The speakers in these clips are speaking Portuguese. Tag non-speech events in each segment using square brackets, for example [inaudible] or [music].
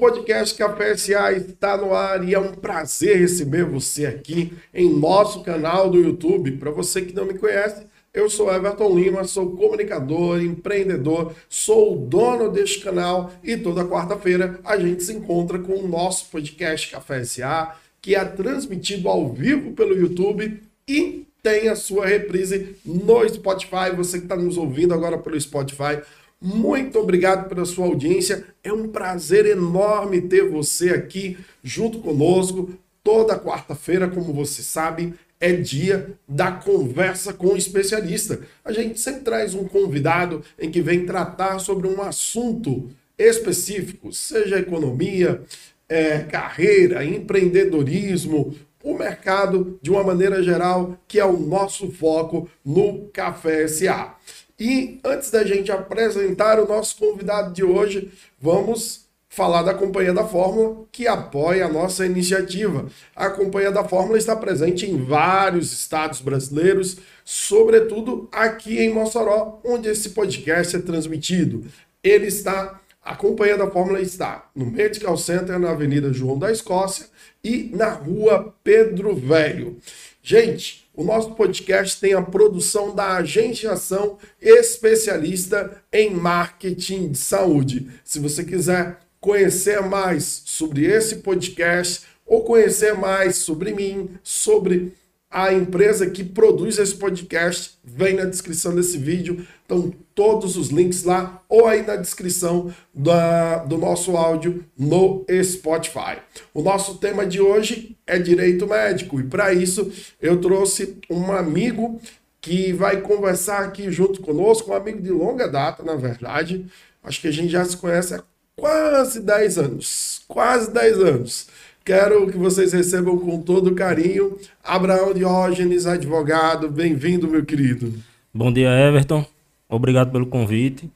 Podcast Café SA está no ar e é um prazer receber você aqui em nosso canal do YouTube. Para você que não me conhece, eu sou Everton Lima, sou comunicador, empreendedor, sou o dono deste canal e toda quarta-feira a gente se encontra com o nosso podcast Café SA, que é transmitido ao vivo pelo YouTube e tem a sua reprise no Spotify. Você que está nos ouvindo agora pelo Spotify, muito obrigado pela sua audiência. É um prazer enorme ter você aqui junto conosco. Toda quarta-feira, como você sabe, é dia da conversa com o especialista. A gente sempre traz um convidado em que vem tratar sobre um assunto específico, seja economia, é, carreira, empreendedorismo, o mercado de uma maneira geral, que é o nosso foco no Café SA. E antes da gente apresentar o nosso convidado de hoje, vamos falar da Companhia da Fórmula, que apoia a nossa iniciativa. A Companhia da Fórmula está presente em vários estados brasileiros, sobretudo aqui em Mossoró, onde esse podcast é transmitido. Ele está, a Companhia da Fórmula está no Medical Center, na Avenida João da Escócia e na Rua Pedro Velho. Gente, o nosso podcast tem a produção da Agenciação Especialista em Marketing de Saúde. Se você quiser conhecer mais sobre esse podcast ou conhecer mais sobre mim, sobre a empresa que produz esse podcast, vem na descrição desse vídeo. Estão todos os links lá ou aí na descrição da, do nosso áudio no Spotify. O nosso tema de hoje é direito médico e para isso eu trouxe um amigo que vai conversar aqui junto conosco, um amigo de longa data, na verdade. Acho que a gente já se conhece há quase 10 anos. Quase 10 anos. Quero que vocês recebam com todo carinho Abraão Diógenes, advogado. Bem-vindo, meu querido. Bom dia, Everton. Obrigado pelo convite.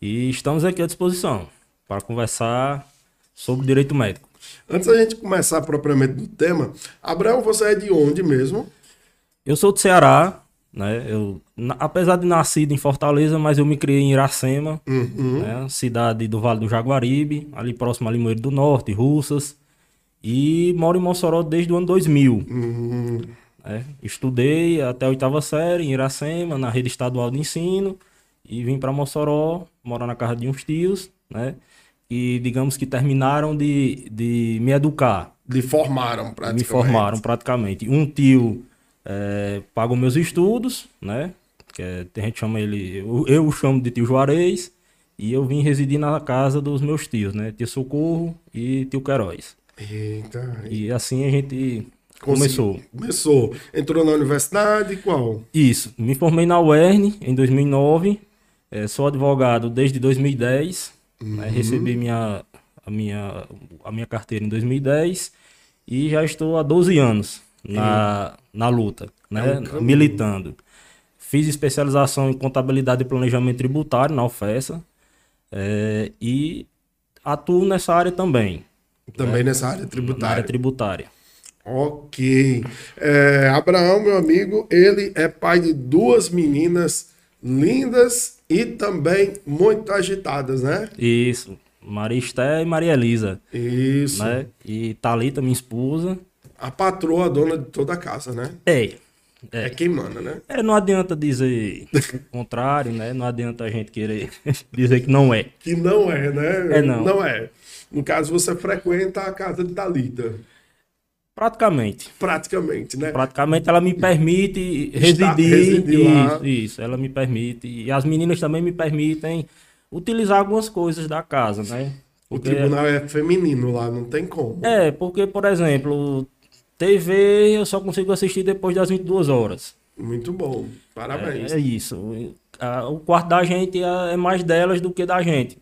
E estamos aqui à disposição para conversar sobre direito médico. Antes da gente começar propriamente do tema, Abraão, você é de onde mesmo? Eu sou do Ceará, né? Eu, apesar de nascido em Fortaleza, mas eu me criei em Iracema, uhum. né? cidade do Vale do Jaguaribe, ali próximo a Limoeiro do Norte, Russas. E moro em Mossoró desde o ano 2000. Uhum. Né? Estudei até a oitava série em Iracema, na rede estadual de ensino, e vim para Mossoró, morar na casa de uns tios, né? E digamos que terminaram de, de me educar. Me formaram praticamente. Me formaram praticamente. Um tio é, pagou meus estudos, né? Que é, a gente chama ele, eu, eu o chamo de tio Juarez, e eu vim residir na casa dos meus tios, né? Tio Socorro e tio Queiroz. Eita. E assim a gente começou. Começou. Entrou na universidade, qual? Isso. Me formei na UERN em 2009. É, sou advogado desde 2010. Né? Uhum. Né? Recebi minha, a, minha, a minha carteira em 2010. E já estou há 12 anos na, na luta, né? É um militando. Fiz especialização em contabilidade e planejamento tributário na UFESA. É, e atuo nessa área também. Também né? nessa área tributária. Na área tributária. Ok. É, Abraão, meu amigo, ele é pai de duas meninas lindas e também muito agitadas, né? Isso. Maria Esté e Maria Elisa. Isso. Né? E Thalita, minha esposa. A patroa, a dona de toda a casa, né? É. É. é quem manda, né? É, não adianta dizer [laughs] o contrário, né? Não adianta a gente querer [laughs] dizer que não é. Que não é, né? É não. Não é. No caso, você frequenta a casa de Talita. Praticamente. Praticamente, né? Praticamente ela me permite residir. residir isso, isso, ela me permite. E as meninas também me permitem utilizar algumas coisas da casa, né? Porque... O tribunal é feminino lá, não tem como. É, porque, por exemplo, TV eu só consigo assistir depois das 22 horas. Muito bom, parabéns. É, é isso. O quarto da gente é, é mais delas do que da gente.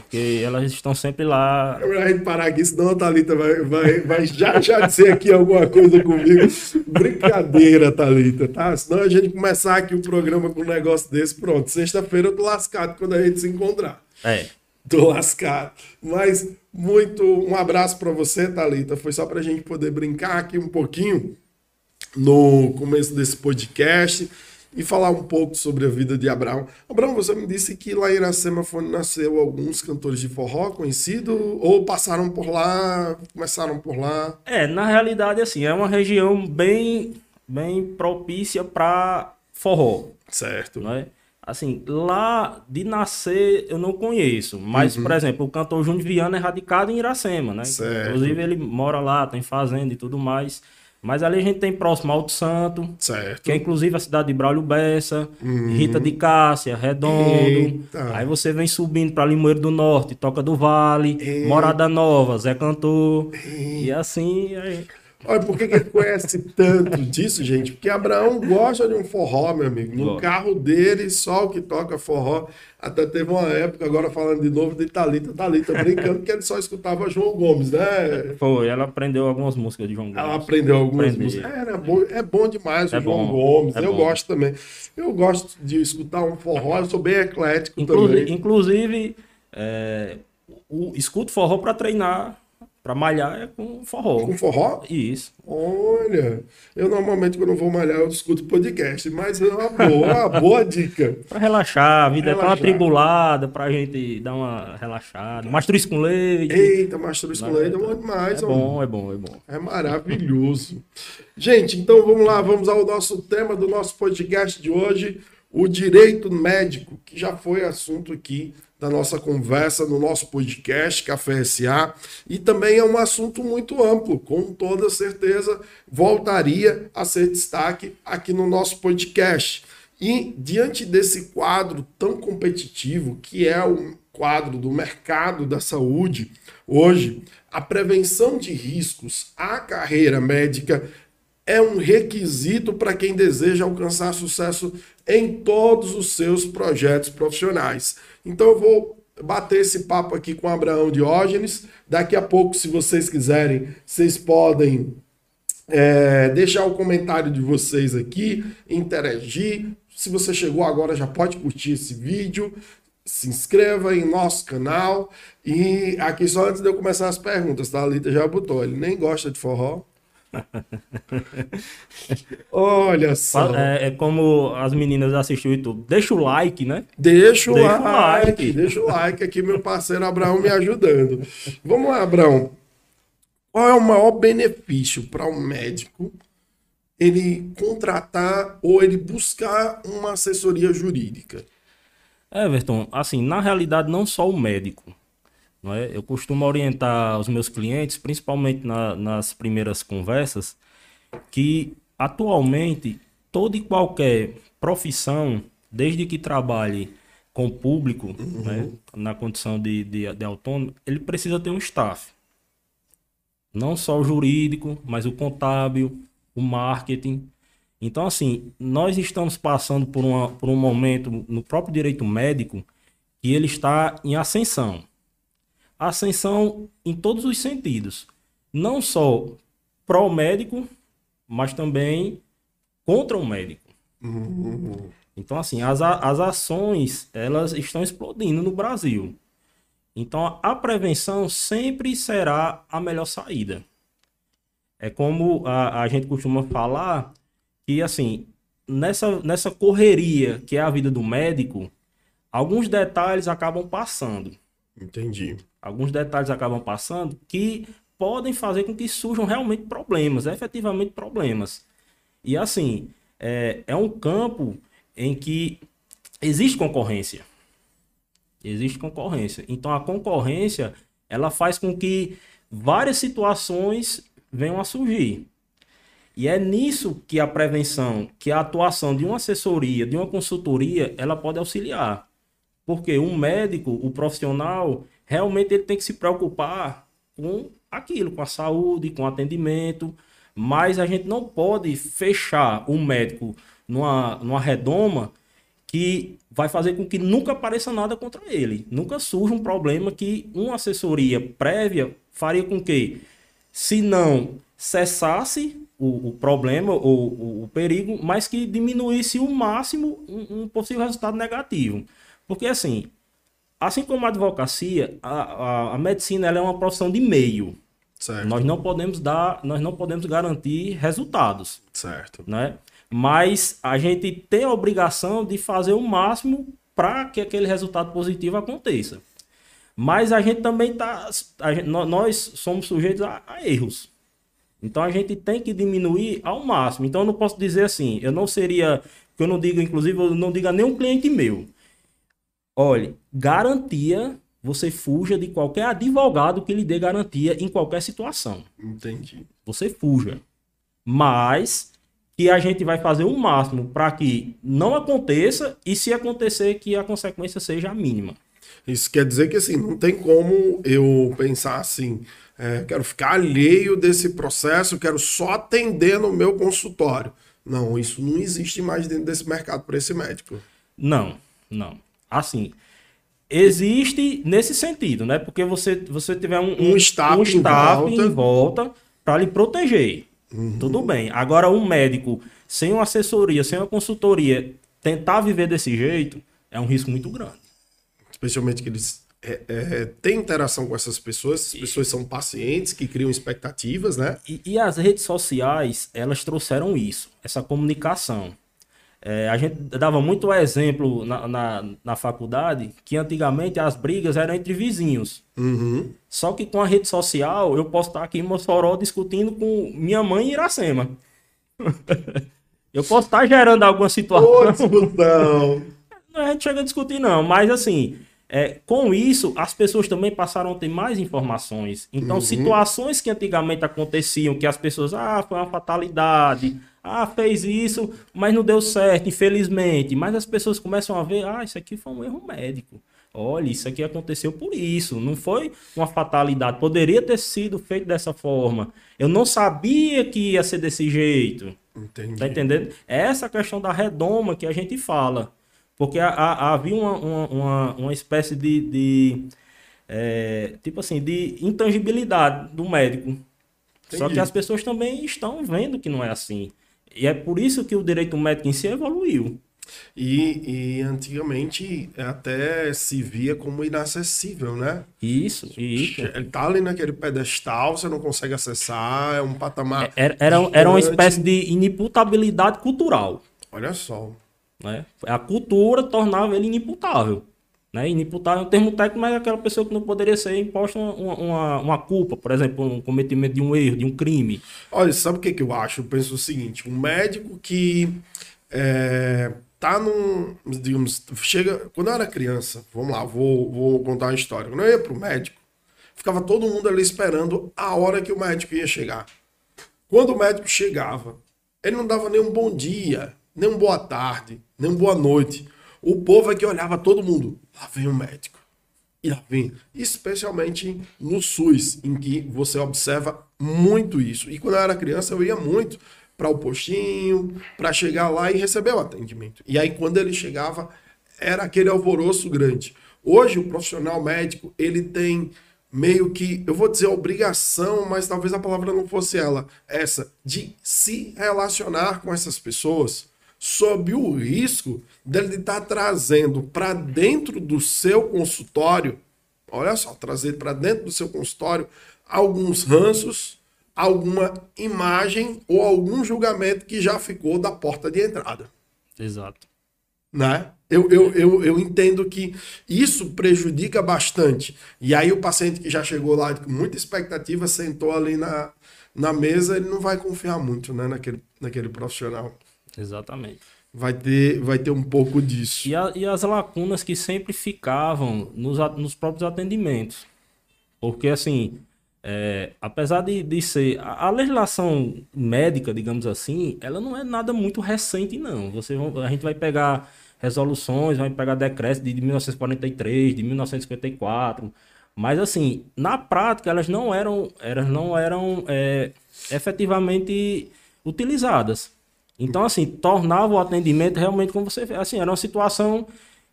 Porque elas estão sempre lá. É a gente parar aqui, senão a Thalita vai, vai, vai já, já dizer aqui alguma coisa comigo. Brincadeira, Thalita, tá? Senão a gente começar aqui o programa com um negócio desse, pronto. Sexta-feira eu tô lascado quando a gente se encontrar. É. Tô lascado. Mas muito. Um abraço para você, Thalita. Foi só pra gente poder brincar aqui um pouquinho no começo desse podcast. E falar um pouco sobre a vida de Abraão. Abraão, você me disse que lá em Iracema foi, nasceu alguns cantores de forró conhecidos, ou passaram por lá, começaram por lá? É, na realidade, assim, é uma região bem, bem propícia para forró. Certo. Não é? Assim, lá de nascer eu não conheço, mas, Uhum. por exemplo, o cantor Júnior Viana é radicado em Iracema, né? Certo. Inclusive ele mora lá, tem fazenda e tudo mais. Mas ali a gente tem próximo Alto Santo, Certo. que é inclusive a cidade de Braulio Bessa, Rita de Cássia, Redondo. Uhum. Eita. Aí você vem subindo para Limoeiro do Norte, Toca do Vale, Eita. Morada Nova, Zé Cantor. E assim, aí- Olha, por que, que ele conhece tanto disso, gente? Porque Abraão gosta de um forró, meu amigo. No carro dele, só o que toca forró. Até teve uma época, agora falando de novo, de Thalita, Thalita brincando, que ele só escutava João Gomes, né? foi, ela aprendeu algumas músicas de João Gomes. Ela aprendeu algumas Aprendi. músicas. É, era bom, é bom demais o É João bom, Gomes. é eu bom. gosto também. Eu gosto de escutar um forró, eu sou bem eclético Inclusive, também. inclusive é, o, escuto forró para treinar, para malhar é com forró. Com forró? Isso. Olha, eu normalmente quando eu vou malhar eu escuto podcast, mas é uma boa, é uma boa dica. [laughs] Pra relaxar, a vida é tão Relaxar. atribulada pra gente dar uma relaxada. Mastruz com leite. Eita, mastruz com leite é bom é demais, ó. bom, é bom, é bom. É maravilhoso. Gente, então vamos lá, vamos ao nosso tema do nosso podcast de hoje, o direito médico, que já foi assunto aqui da nossa conversa no nosso podcast Café SA, e também é um assunto muito amplo, com toda certeza voltaria a ser destaque aqui no nosso podcast. E diante desse quadro tão competitivo, que é o quadro do mercado da saúde, hoje, a prevenção de riscos à carreira médica é um requisito para quem deseja alcançar sucesso em todos os seus projetos profissionais. Então eu vou bater esse papo aqui com Abraão Diógenes. Daqui a pouco, se vocês quiserem, vocês podem é, deixar o comentário de vocês aqui, interagir. Se você chegou agora, já pode curtir esse vídeo. Se inscreva em nosso canal. E aqui, só antes de eu começar as perguntas, tá? A Lita já botou. Ele nem gosta de forró. Olha só. É, é como as meninas assistem o YouTube. Deixa o like, né? Deixa o Deixa like, like. deixa o like aqui, meu parceiro Abraão me ajudando. Vamos lá, Abraão. Qual é o maior benefício para um médico ele contratar ou ele buscar uma assessoria jurídica? Everton, assim, na realidade, não só o médico. Não é? Eu costumo orientar os meus clientes, principalmente na- nas primeiras conversas, que atualmente toda e qualquer profissão, desde que trabalhe com o público, né, na condição de, de, de autônomo, ele precisa ter um staff. Não só o jurídico, mas o contábil, o marketing. Então, assim, nós estamos passando por, uma, por um momento no próprio direito médico que ele está em ascensão. Ascensão em todos os sentidos. Não só pró-médico, mas também contra o médico. Então, assim, as, as ações, elas estão explodindo no Brasil. Então, a prevenção sempre será a melhor saída. É como a, a gente costuma falar que, assim, nessa, nessa correria que é a vida do médico, alguns detalhes acabam passando. Entendi. Alguns detalhes acabam passando que podem fazer com que surjam realmente problemas, efetivamente problemas. E, assim, é, é um campo em que existe concorrência. Existe concorrência. Então a concorrência ela faz com que várias situações venham a surgir. E é nisso que a prevenção, que a atuação de uma assessoria, de uma consultoria, ela pode auxiliar. Porque um médico, o profissional, realmente ele tem que se preocupar com aquilo, com a saúde, com o atendimento, mas a gente não pode fechar o médico numa, numa redoma que vai fazer com que nunca apareça nada contra ele. Nunca surja um problema que uma assessoria prévia faria com que, se não cessasse o, o problema ou o, o perigo, mas que diminuísse o máximo um, um possível resultado negativo. Porque assim, assim como a advocacia, a, a, a medicina ela é uma profissão de meio. Certo. Nós não podemos dar, nós não podemos garantir resultados Certo. né? Mas a gente tem a obrigação de fazer o máximo para que aquele resultado positivo aconteça. Mas a gente também tá. Gente, nós somos sujeitos a, a, erros. Então a gente tem que diminuir ao máximo. Então eu não posso dizer assim, eu não seria. Que eu não digo, inclusive, eu não digo a nenhum cliente meu. Olhe, garantia, você fuja de qualquer advogado que lhe dê garantia em qualquer situação. Entendi. Você fuja. Mas que a gente vai fazer o máximo para que não aconteça e se acontecer que a consequência seja a mínima. Isso quer dizer que assim, não tem como eu pensar assim, é, quero ficar alheio desse processo, quero só atender no meu consultório. Não, isso não existe mais dentro desse mercado para esse médico. Não, não. Assim, existe nesse sentido, né? Porque você, você tiver um, um, um staff, um staff em volta para lhe proteger. Uhum. Tudo bem. Agora, um médico sem uma assessoria, sem uma consultoria, tentar viver desse jeito é um risco muito grande especialmente que eles é, é, têm interação com essas pessoas, as pessoas são pacientes que criam expectativas, né? E, e as redes sociais, elas trouxeram isso, essa comunicação. É, a gente dava muito exemplo na, na, na, faculdade que antigamente as brigas eram entre vizinhos. Uhum. Só que com a rede social, eu posso estar aqui em Mossoró discutindo com minha mãe em Iracema. [laughs] eu posso estar gerando alguma situação. Ô, discussão. [laughs] Não, a gente chega a discutir, não, mas assim, é, com isso, as pessoas também passaram a ter mais informações. Então, uhum. situações que antigamente aconteciam, que as pessoas, ah, foi uma fatalidade, ah, fez isso, mas não deu certo, infelizmente. Mas as pessoas começam a ver, ah, isso aqui foi um erro médico. Olha, isso aqui aconteceu por isso, não foi uma fatalidade. Poderia ter sido feito dessa forma. Eu não sabia que ia ser desse jeito. Entendi. Tá entendendo? É essa questão da redoma que a gente fala. Porque havia uma, uma, uma, espécie de, de é, tipo assim, de intangibilidade do médico. Entendi. Só que as pessoas também estão vendo que não é assim. E é por isso que o direito médico em si evoluiu. E, e antigamente até se via como inacessível, né? Isso, isso. Ele tá ali naquele pedestal, você não consegue acessar, é um patamar. Era, era, era uma espécie de inimputabilidade cultural. Olha só. Né? A cultura tornava ele inimputável. Né? Inimputável é um termo técnico, mas é aquela pessoa que não poderia ser imposta uma, uma, uma, culpa, por exemplo, um cometimento de um erro, de um crime. Olha, sabe o que, que eu acho? Eu penso o seguinte: um médico que é, tá num. Digamos, chega. Quando eu era criança, vamos lá, vou, vou contar uma história. Quando eu ia pro médico, ficava todo mundo ali esperando a hora que o médico ia chegar. Quando o médico chegava, ele não dava nem um bom dia, nem um boa tarde, nem boa noite. O povo é que olhava todo mundo. Lá vem o médico. E lá vem. Especialmente no SUS, em que você observa muito isso. E quando eu era criança, eu ia muito para o postinho, para chegar lá e receber o atendimento. E aí, quando ele chegava, era aquele alvoroço grande. Hoje, o profissional médico, ele tem meio que, eu vou dizer obrigação, mas talvez a palavra não fosse ela, essa, de se relacionar com essas pessoas sob o risco dele estar trazendo para dentro do seu consultório, olha só, trazer para dentro do seu consultório alguns ranços, alguma imagem ou algum julgamento que já ficou da porta de entrada. Exato. Né? Eu, eu, eu, eu entendo que isso prejudica bastante. E aí o paciente que já chegou lá com muita expectativa, sentou ali na, na mesa, ele não vai confiar muito né, naquele, naquele profissional. Exatamente. Vai ter, vai ter um pouco disso. E, a, e as lacunas que sempre ficavam nos, nos próprios atendimentos. Porque, assim, é, apesar de, de ser. A, a, legislação médica, digamos assim, ela não é nada muito recente, não. Você, a gente vai pegar resoluções, vai pegar decretos de, de 1943, de 1954. Mas, assim, na prática, elas não eram, elas não eram é, efetivamente utilizadas. Então, assim, tornava o atendimento realmente como você assim, era uma situação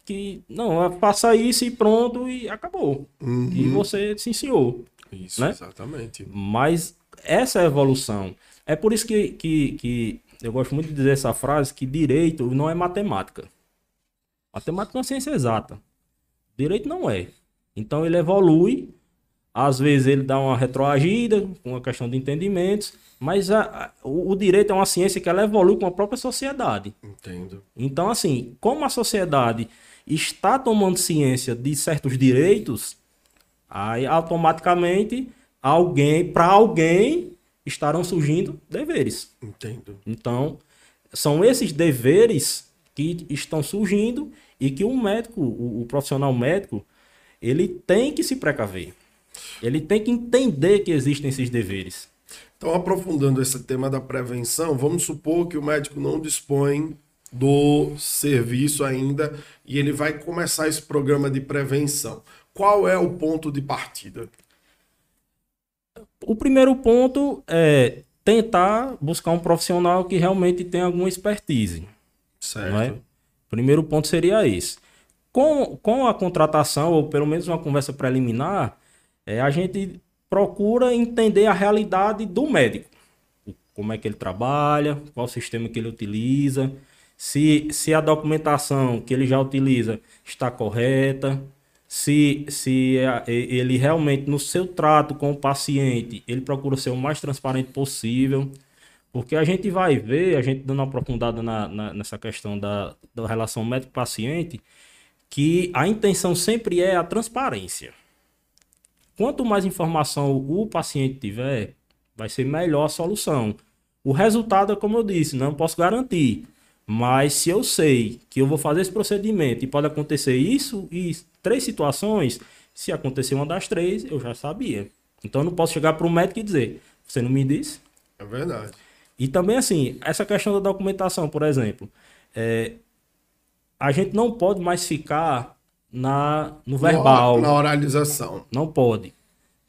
que, não, faça isso e pronto e acabou. Uhum. E você se ensinou. Isso, né? exatamente. Mas essa é evolução. É por isso que, que, que eu gosto muito de dizer essa frase, que direito não é matemática. Matemática é uma ciência exata. Direito não é. Então ele evolui às vezes ele dá uma retroagida com uma questão de entendimentos, mas a, a, o, o, direito é uma ciência que ela evolui com a própria sociedade. Entendo. Então, assim, como a sociedade está tomando ciência de certos direitos, aí automaticamente alguém, para alguém, estarão surgindo deveres. Entendo. Então, são esses deveres que estão surgindo e que o médico, o, o profissional médico, ele tem que se precaver. Ele tem que entender que existem esses deveres. Então, aprofundando esse tema da prevenção, vamos supor que o médico não dispõe do serviço ainda e ele vai começar esse programa de prevenção. Qual é o ponto de partida? O primeiro ponto é tentar buscar um profissional que realmente tenha alguma expertise. Certo. É? Primeiro ponto seria esse. Com, com a contratação, ou pelo menos uma conversa preliminar, é, a gente procura entender a realidade do médico. Como é que ele trabalha, qual sistema que ele utiliza, se, se a documentação que ele já utiliza está correta, se, se ele realmente, no seu trato com o paciente, ele procura ser o mais transparente possível. Porque a gente vai ver, a gente dando uma aprofundada na, na, nessa questão da, da relação médico-paciente, que a intenção sempre é a transparência. Quanto mais informação o paciente tiver, vai ser melhor a solução. O resultado é como eu disse, não posso garantir. Mas se eu sei que eu vou fazer esse procedimento e pode acontecer isso e três situações, se acontecer uma das três, eu já sabia. Então eu não posso chegar para o médico e dizer, você não me disse? É verdade. E também assim, essa questão da documentação, por exemplo, é, a gente não pode mais ficar na, no verbal. Na oralização. Não pode.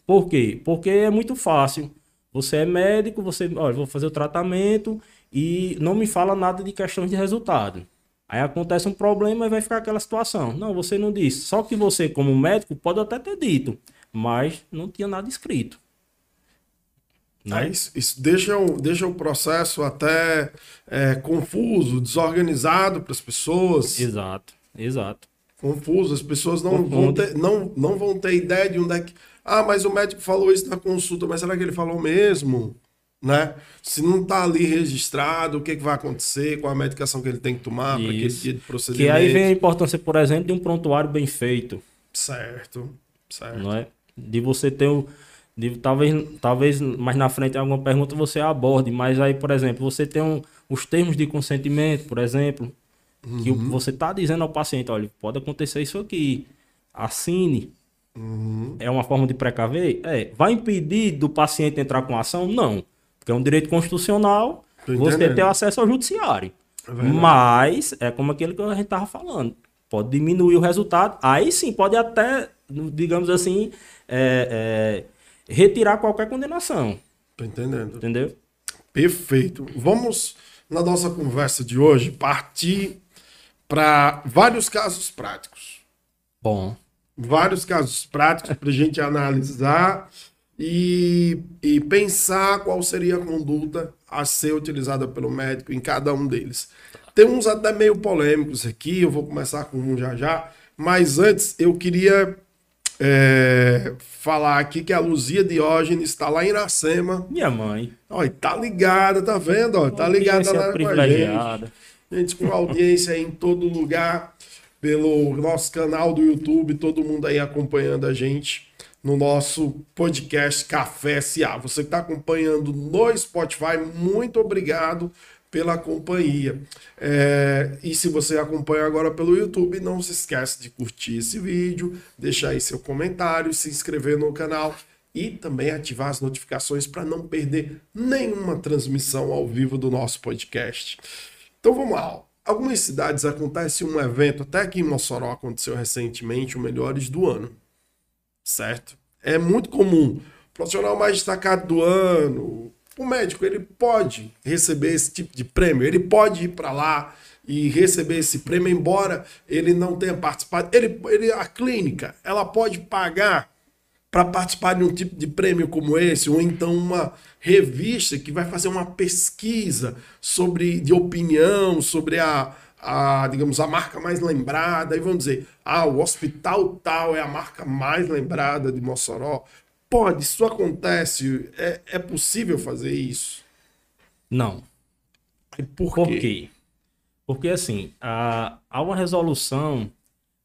Por quê? Porque é muito fácil. Você é médico, você, olha, vou fazer o tratamento e não me fala nada de questões de resultado. Aí acontece um problema e vai ficar aquela situação. Não, você não disse. Só que você, como médico, pode até ter dito, mas não tinha nada escrito. Né? Isso, isso deixa, o, deixa o processo até é, confuso, desorganizado para as pessoas. Exato, exato confuso, as pessoas não vão, ter, não, não vão ter ideia de onde é que. Ah, mas o médico falou isso na consulta, mas será que ele falou mesmo? Né? Se não está ali registrado, o que, que vai acontecer com a medicação que ele tem que tomar para aquele dia de procedimento. Que aí vem a importância, por exemplo, de um prontuário bem feito. Certo, certo. Não é? De você ter o. De, talvez, talvez mais na frente alguma pergunta você aborde, mas aí, por exemplo, você tem um, os termos de consentimento, por exemplo, Uhum. Que você tá dizendo ao paciente, olha, pode acontecer isso aqui. Assine. Uhum. É uma forma de precaver? É. Vai impedir do paciente entrar com ação? Não. Porque é um direito constitucional você ter acesso ao judiciário. É Mas é como aquele que a gente tava falando. Pode diminuir o resultado. Aí sim, pode até, digamos assim, é, é, retirar qualquer condenação. Tô entendendo. Entendeu? Perfeito. Vamos, na nossa conversa de hoje, partir para vários casos práticos. Bom. Vários casos práticos para a gente analisar e, e pensar qual seria a conduta a ser utilizada pelo médico em cada um deles. Tem uns até meio polêmicos aqui, eu vou começar com um já já, mas antes eu queria é, falar aqui que a Luzia Diógenes está lá em Iracema. Minha mãe. Olha, tá ligada, tá vendo? Ó, tá ligada lá com a gente gente com audiência em todo lugar, pelo nosso canal do YouTube, todo mundo aí acompanhando a gente no nosso podcast Café SA. Você que está acompanhando no Spotify, muito obrigado pela companhia. É, e se você acompanha agora pelo YouTube, não se esqueça de curtir esse vídeo, deixar aí seu comentário, se inscrever no canal e também ativar as notificações para não perder nenhuma transmissão ao vivo do nosso podcast. Então vamos lá. Algumas cidades acontece um evento, até aqui em Mossoró aconteceu recentemente, o Melhores do Ano. Certo? É muito comum. O profissional mais destacado do ano, o médico, ele pode receber esse tipo de prêmio, ele pode ir para lá e receber esse prêmio, embora ele não tenha participado. Ele, ele, a clínica, ela pode pagar para participar de um tipo de prêmio como esse, ou então uma revista que vai fazer uma pesquisa sobre de opinião sobre a, a digamos a marca mais lembrada e vão dizer ah o hospital tal é a marca mais lembrada de Mossoró pode, isso acontece, é, é possível fazer isso? Não. E por, Por quê? quê? Porque assim, há, há uma resolução,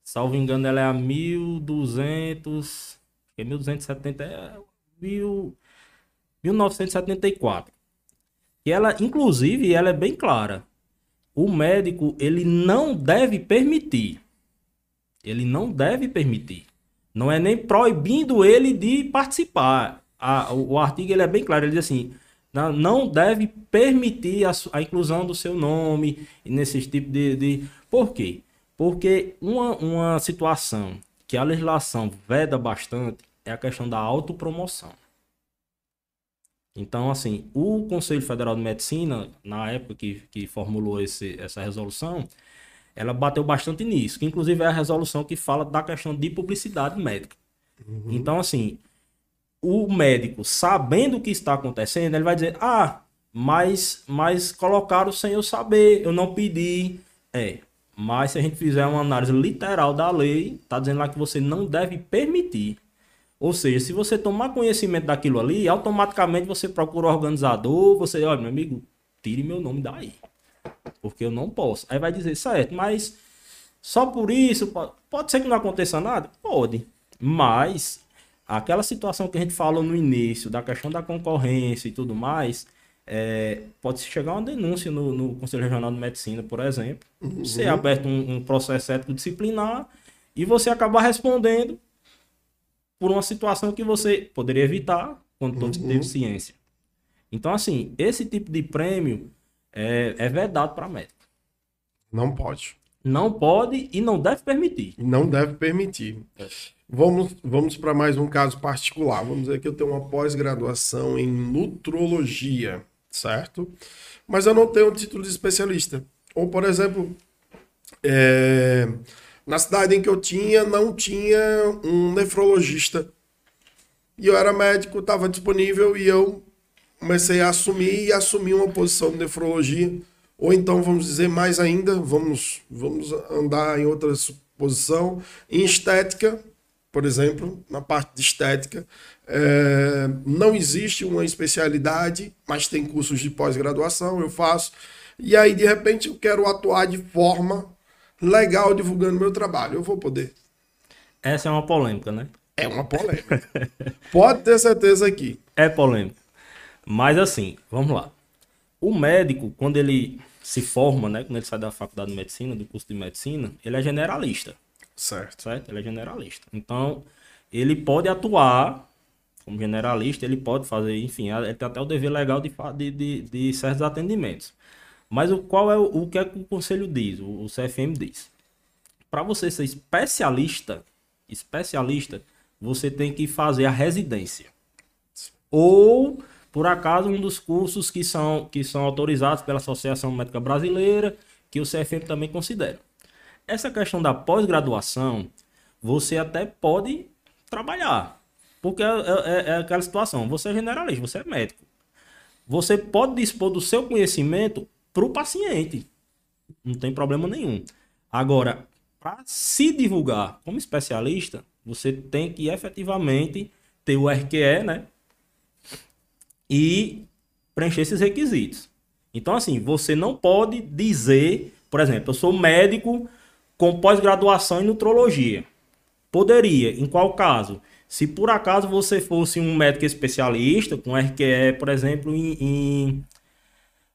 salvo engano, ela é a 1200, é 1270, é mil, 1974. E ela, inclusive, ela é bem clara. O médico, ele não deve permitir. Ele não deve permitir. Não é nem proibindo ele de participar. A- o, o artigo ele é bem claro, ele diz assim: não, deve permitir a, a inclusão do seu nome nesse tipo de, de. Por quê? Porque uma, uma situação que a legislação veda bastante é a questão da autopromoção. Então, assim, o Conselho Federal de Medicina, na época que, que formulou esse, essa resolução, ela bateu bastante nisso, que inclusive é a resolução que fala da questão de publicidade médica. Então, assim, o médico, sabendo o que está acontecendo, ele vai dizer: Ah, mas, mas colocaram sem eu saber, eu não pedi. É, mas se a gente fizer uma análise literal da lei, tá dizendo lá que você não deve permitir. Ou seja, se você tomar conhecimento daquilo ali, automaticamente você procura o organizador, você, olha, meu amigo, tire meu nome daí. Porque eu não posso. Aí vai dizer, certo, mas só por isso, po- pode ser que não aconteça nada? Pode. Mas aquela situação que a gente falou no início, da questão da concorrência e tudo mais, é, pode chegar uma denúncia no, no Conselho Regional de Medicina, por exemplo, ser aberto um, um processo ético disciplinar e você acabar respondendo por uma situação que você poderia evitar quando todos teve ciência. Então, assim, esse tipo de prêmio é, é vedado para médico. Não pode. Não pode e não deve permitir. Não deve permitir. Vamos, vamos para mais um caso particular. Vamos dizer que eu tenho uma pós-graduação em nutrologia, certo? Mas eu não tenho o título de especialista. Ou, por exemplo, é, na cidade em que eu tinha, não tinha um nefrologista. E eu era médico, estava disponível e eu comecei a assumir e assumi uma posição de nefrologia. Ou então, vamos dizer mais ainda, vamos, vamos andar em outra posição, em estética, por exemplo, na parte de estética, é, não existe uma especialidade, mas tem cursos de pós-graduação, eu faço. E aí, de repente, eu quero atuar de forma legal divulgando meu trabalho. Eu vou poder. Essa é uma polêmica, né? É uma polêmica. Pode ter certeza aqui. É polêmica. Mas assim, vamos lá. O médico, quando ele se forma, né? Quando ele sai da faculdade de medicina, do curso de medicina, ele é generalista, Certo. certo? Ele é generalista. Então, ele pode atuar como generalista, ele pode fazer, enfim, ele tem até o dever legal de, de, de, de certos atendimentos. Mas o qual é o, que é que o conselho diz, o, o CFM diz? Para você ser especialista, especialista, você tem que fazer a residência. Ou, por acaso, um dos cursos que são, que são autorizados pela Associação Médica Brasileira, que o CFM também considera. Essa questão da pós-graduação, você até pode trabalhar. Porque é, é- é aquela situação, você é generalista, você é médico. Você pode dispor do seu conhecimento para o paciente. Não tem problema nenhum. Agora, para se divulgar como especialista, você tem que efetivamente ter o RQE, né? E preencher esses requisitos. Então, assim, você não pode dizer, por exemplo, eu sou médico com pós-graduação em nutrologia. Poderia, em qual caso? Se por acaso você fosse um médico especialista, com RQE, por exemplo, em, em-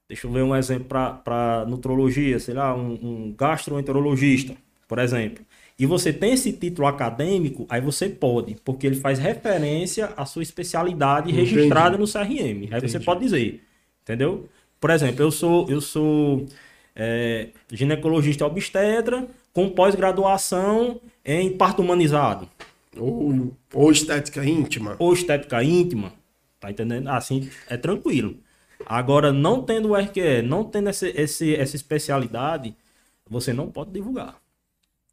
Deixa eu ver um exemplo para nutrologia, sei lá, um, um gastroenterologista, por exemplo. E você tem esse título acadêmico, aí você pode, porque ele faz referência à sua especialidade Entendi. registrada no CRM. Aí você Entendi. pode dizer, entendeu? Por exemplo, eu sou, eu sou é, ginecologista obstetra com pós-graduação em parto humanizado Ou, ou estética íntima. ou estética íntima, tá entendendo? Assim é tranquilo. Agora, não tendo o RQE, não tendo esse, esse- essa especialidade, você não pode divulgar.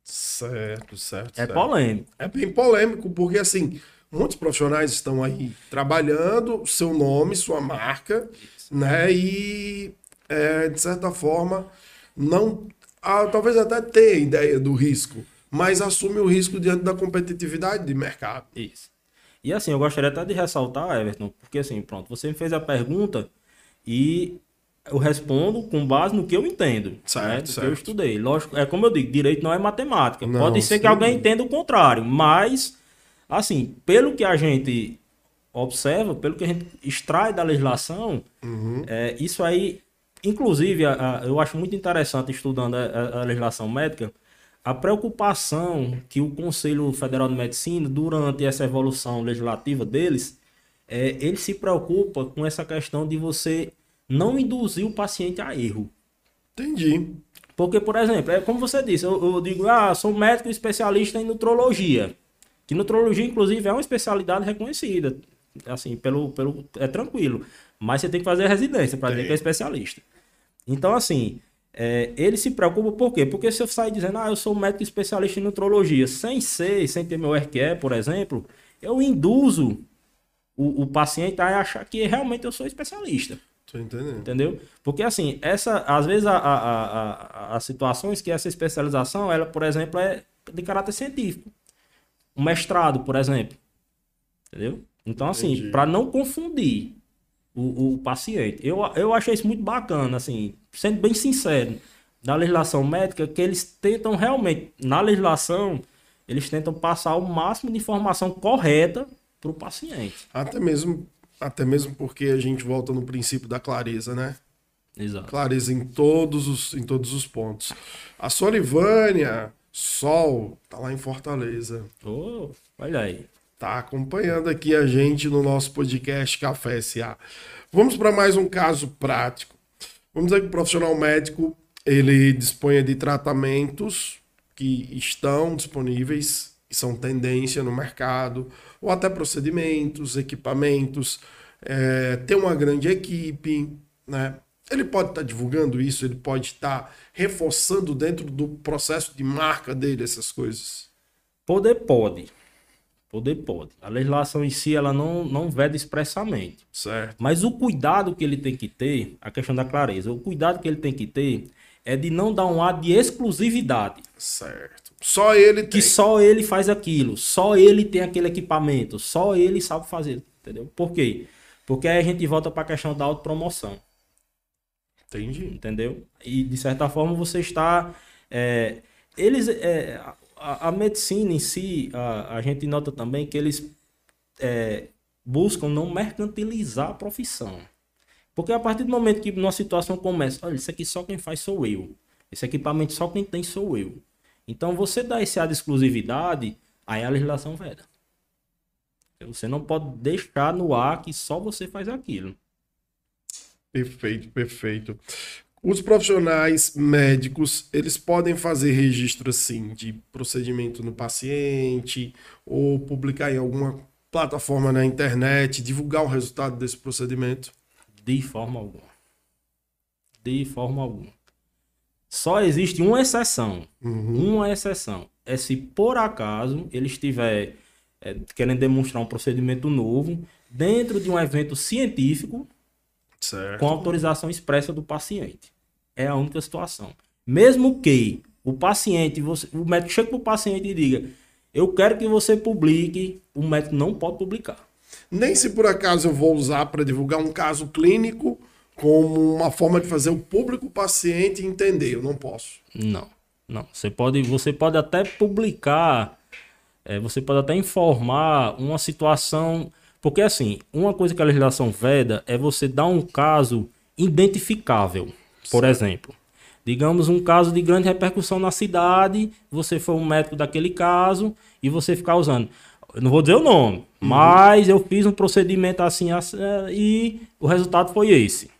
Certo, certo. É certo. polêmico. É bem polêmico, porque assim, muitos profissionais estão aí trabalhando seu nome, sua marca, né? E é, de certa forma, não. ah, talvez até tenha ideia do risco, mas assume o risco diante da competitividade de mercado. Isso. E assim, eu gostaria até de ressaltar, Everton, porque assim, pronto, você me fez a pergunta e eu respondo com base no que eu entendo, certo, né? certo. que eu estudei. Lógico, é como eu digo, direito não é matemática. Não, Pode ser sim. que alguém entenda o contrário, mas assim, pelo que a gente observa, pelo que a gente extrai da legislação, uhum. é, isso aí, inclusive, a, a, eu acho muito interessante estudando a, a, legislação médica, a preocupação que o Conselho Federal de Medicina, durante essa evolução legislativa deles, é, ele se preocupa com essa questão de você não induzir o paciente a erro. Entendi. Porque, por exemplo, é como você disse, eu, eu digo, ah, sou médico especialista em nutrologia. Que nutrologia, inclusive, é uma especialidade reconhecida. Assim, pelo, pelo, é tranquilo. Mas você tem que fazer a residência para dizer que é especialista. Então, assim, é, ele se preocupa por quê? Porque se eu sair dizendo, ah, eu sou médico especialista em nutrologia, sem ser, sem ter meu RQE, por exemplo, eu induzo o, o paciente a achar que realmente eu sou especialista. Tô entendendo. Entendeu? Porque assim, essa, às vezes, a, a, a, as situações que essa especialização, ela, por exemplo, é de caráter científico. Um mestrado, por exemplo. Entendeu? Então, assim, para não confundir o, o paciente. Eu, eu achei isso muito bacana, assim, sendo bem sincero, da legislação médica, que eles tentam realmente, na legislação, eles tentam passar o máximo de informação correta para o paciente. Até mesmo, até mesmo porque a gente volta no princípio da clareza, né? Exato. Clareza em todos os, em todos os pontos. A Solivânia, Sol, tá lá em Fortaleza. Oh, olha aí. Tá acompanhando aqui a gente no nosso podcast Café SA. Vamos para mais um caso prático. Vamos dizer que o profissional médico ele dispõe de tratamentos que estão disponíveis e são tendência no mercado, ou até procedimentos, equipamentos, é, tem uma grande equipe, né? Ele pode estar tá divulgando isso, ele pode estar tá reforçando dentro do processo de marca dele essas coisas. Poder pode. Poder pode. A legislação em si ela não, não veda expressamente. Certo. Mas o cuidado que ele tem que ter, a questão da clareza, o cuidado que ele tem que ter é de não dar um ar de exclusividade. Certo. Só ele tem. Que só ele faz aquilo, só ele tem aquele equipamento, só ele sabe fazer, entendeu? Por quê? Porque aí a gente volta para a questão da autopromoção. Entendi. Entendeu? E de certa forma você está. É, eles, é, a, a, medicina em si, a, a, gente nota também que eles é, buscam não mercantilizar a profissão. Porque a partir do momento que uma situação começa, olha, isso aqui só quem faz sou eu. Esse equipamento só quem tem sou eu. Então você dá esse ar de exclusividade, aí a legislação veda. Você não pode deixar no ar que só você faz aquilo. Perfeito, perfeito. Os profissionais médicos, eles podem fazer registro assim de procedimento no paciente ou publicar em alguma plataforma na internet, divulgar o resultado desse procedimento? De forma alguma. De forma alguma. Só existe uma exceção. Uhum. Uma exceção. É se por acaso ele estiver é, querendo demonstrar um procedimento novo dentro de um evento científico certo. com autorização expressa do paciente. É a única situação. Mesmo que o paciente, você, o médico chegue para o paciente e diga: Eu quero que você publique, o médico não pode publicar. Nem se por acaso eu vou usar para divulgar um caso clínico como uma forma de fazer o público paciente entender. Eu não posso. Não, não. Você pode, você pode até publicar, é, você pode até informar uma situação. Porque assim, uma coisa que a legislação veda é você dar um caso identificável. Por exemplo, digamos um caso de grande repercussão na cidade, você foi um médico daquele caso e você ficar usando. Eu não vou dizer o nome, uhum. mas eu fiz um procedimento assim, assim e o resultado foi esse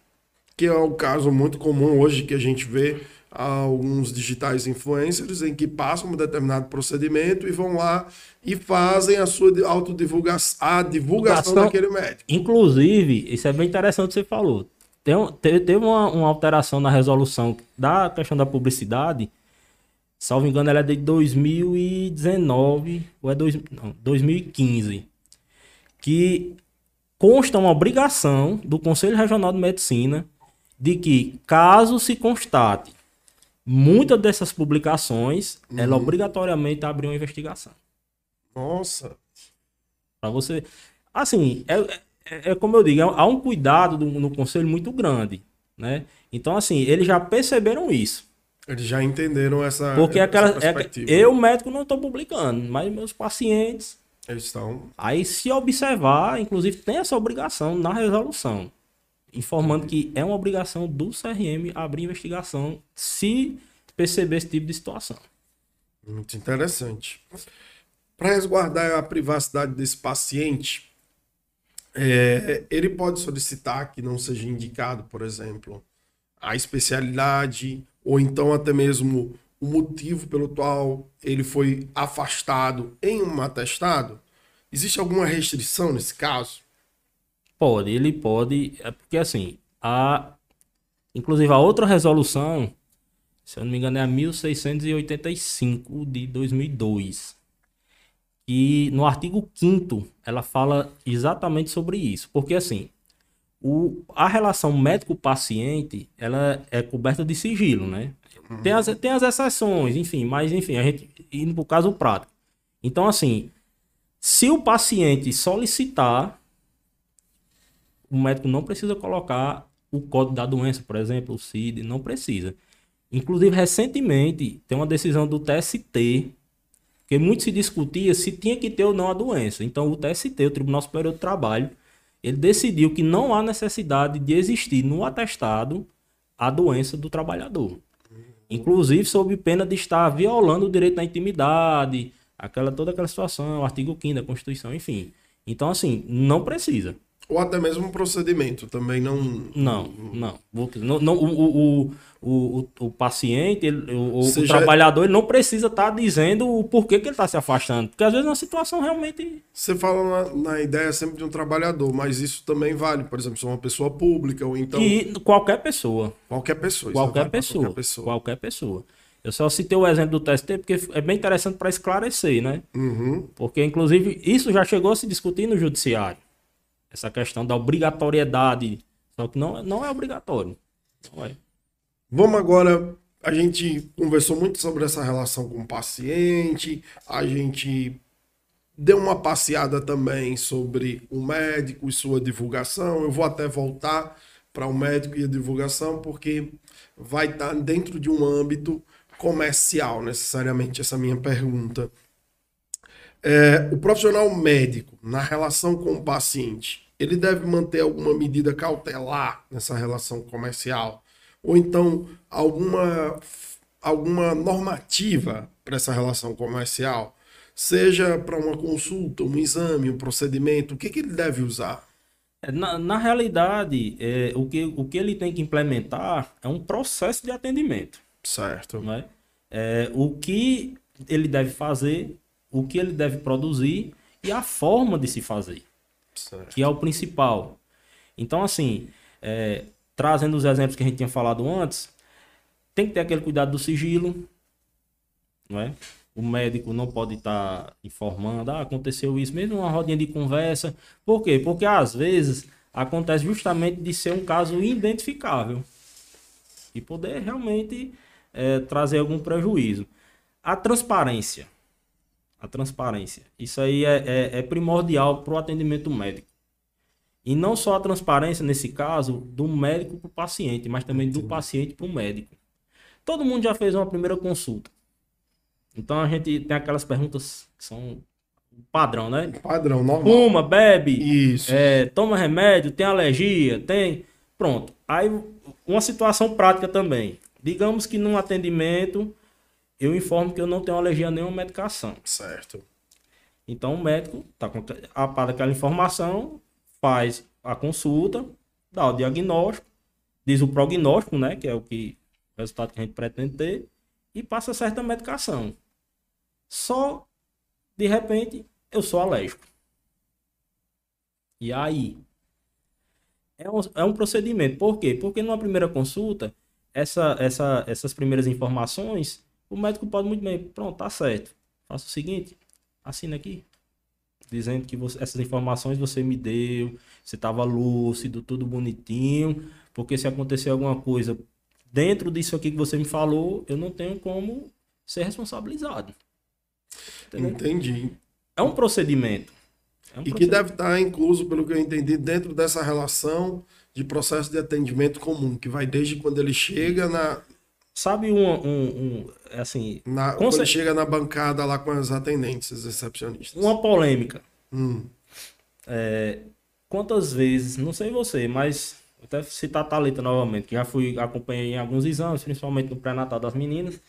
que é o caso muito comum hoje que a gente vê alguns digitais influencers em que passam um determinado procedimento e vão lá e fazem a sua autodivulgação, a divulgação Divulgação, daquele médico. Inclusive, isso é bem interessante que você falou. Tem, teve uma, uma, alteração na resolução da questão da publicidade, salvo engano, ela é de 2019 ou é dois, não, 2015, que consta uma obrigação do Conselho Regional de Medicina de que, caso se constate muitas dessas publicações, uhum. ela obrigatoriamente abre uma investigação. Nossa. Para você. Assim, é, é, é, como eu digo, há um cuidado do, no conselho muito grande. Né? Então, assim, eles já perceberam isso. Eles já entenderam essa. Porque aquela, é, eu, médico, não estou publicando, mas meus pacientes. Eles estão. Aí, se observar, inclusive, tem essa obrigação na resolução. Informando que é uma obrigação do CRM abrir investigação se perceber esse tipo de situação. Muito interessante. Para resguardar a privacidade desse paciente, é, ele pode solicitar que não seja indicado, por exemplo, a especialidade, ou então até mesmo o motivo pelo qual ele foi afastado em um atestado? Existe alguma restrição nesse caso? Pode, ele pode, é porque assim, a inclusive a outra resolução, se eu não me engano é a 1685 de 2002. E no artigo 5 ela fala exatamente sobre isso, porque assim, o, a relação médico-paciente, ela é coberta de sigilo, né? Uhum. Tem, as, tem as exceções, enfim, mas enfim, a gente indo pro caso prático. Então, assim, se o paciente solicitar, o médico não precisa colocar o código da doença, por exemplo, o CID, não precisa. Inclusive, recentemente, tem uma decisão do TST, que muito se discutia se tinha que ter ou não a doença. Então, o TST, o Tribunal Superior do Trabalho, ele decidiu que não há necessidade de existir no atestado a doença do trabalhador. Inclusive, sob pena de estar violando o direito à intimidade, aquela toda aquela situação, o artigo 5 da Constituição, enfim. Então, assim, não precisa. Ou até mesmo um procedimento também não. Não, não. não, não o, o, o, o, paciente, ele, o, o trabalhador, ele não precisa estar tá dizendo o porquê que ele está se afastando. Porque às vezes é uma situação realmente. Você fala na, na, ideia sempre de um trabalhador, mas isso também vale, por exemplo, se é uma pessoa pública ou então. E qualquer pessoa. Qualquer pessoa. Qualquer pessoa, qualquer pessoa. Qualquer pessoa. Eu só citei o exemplo do TST porque é bem interessante para esclarecer, né? Uhum. Porque, inclusive, isso já chegou a se discutir no judiciário essa questão da obrigatoriedade. Só que não, não é obrigatório. Não é. Vamos agora. A gente conversou muito sobre essa relação com o paciente, a gente deu uma passeada também sobre o médico e sua divulgação. Eu vou até voltar para o médico e a divulgação, porque vai estar dentro de um âmbito comercial, necessariamente, essa minha pergunta. É, o profissional médico, na relação com o paciente, ele deve manter alguma medida cautelar nessa relação comercial, ou então alguma, alguma normativa para essa relação comercial, seja para uma consulta, um exame, um procedimento, o que, que ele deve usar? É, na, na realidade, é, o, que, o que ele tem que implementar é um processo de atendimento. Certo. Né? É, o que ele deve fazer, o que ele deve produzir e a forma de se fazer certo. que é o principal. Então, assim, é, trazendo os exemplos que a gente tinha falado antes, tem que ter aquele cuidado do sigilo, não é? O médico não pode estar tá informando, ah, aconteceu isso, mesmo uma rodinha de conversa. Por quê? Porque às vezes acontece justamente de ser um caso identificável e poder realmente é, trazer algum prejuízo. A transparência a transparência. Isso aí é, é, é primordial para o atendimento médico. E não só a transparência, nesse caso, do médico para o paciente, mas também do paciente para o médico. Todo mundo já fez uma primeira consulta. Então a gente tem aquelas perguntas que são padrão, né? Padrão, normal. Fuma, bebe, Isso. É, toma remédio, tem alergia, tem. Pronto. Aí uma situação prática também. Digamos que num atendimento eu informo que eu não tenho alergia a nenhuma medicação. Certo. Então o médico tá com a par daquela informação, faz a consulta, dá o diagnóstico, diz o prognóstico, né, que é o que o resultado que a gente pretende ter e passa certa medicação. Só de repente eu sou alérgico. E aí é um, é um procedimento. Por quê? Porque numa primeira consulta, essa, essa, essas primeiras informações o médico pode muito bem, pronto, tá certo. Faça o seguinte, assina aqui. Dizendo que você, essas informações você me deu, você estava lúcido, tudo bonitinho. Porque se acontecer alguma coisa dentro disso aqui que você me falou, eu não tenho como ser responsabilizado. Entendeu? Entendi. É um procedimento. É um e que deve estar incluso, pelo que eu entendi, dentro dessa relação de processo de atendimento comum, que vai desde quando ele chega na. Sabe um. um, um assim. Na, quando ele chega na bancada lá com as atendentes, as recepcionistas. Uma polêmica. Hum. É, quantas vezes, não sei você, mas até citar a Thalita novamente, que já fui, acompanhei em alguns exames, principalmente no pré-natal das meninas,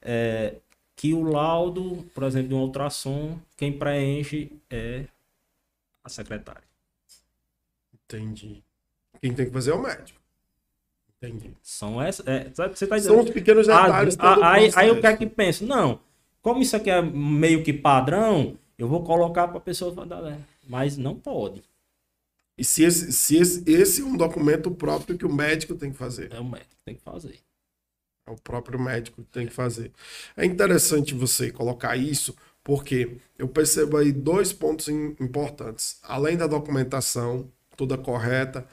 é, que o laudo, por exemplo, de um ultrassom, quem preenche é a secretária. Entendi. Quem tem que fazer é o médico. Entendi. São essas. É, você tá dizendo, São os pequenos ah, detalhes. A, aí, aí o que é que pensa? Não, como isso aqui é meio que padrão, eu vou colocar para a pessoa. Mas não pode. E se esse, se esse, esse é um documento próprio que o médico tem que fazer. É o médico que tem que fazer. É o próprio médico que tem que fazer. É interessante você colocar isso, porque eu percebo aí dois pontos importantes. Além da documentação toda correta,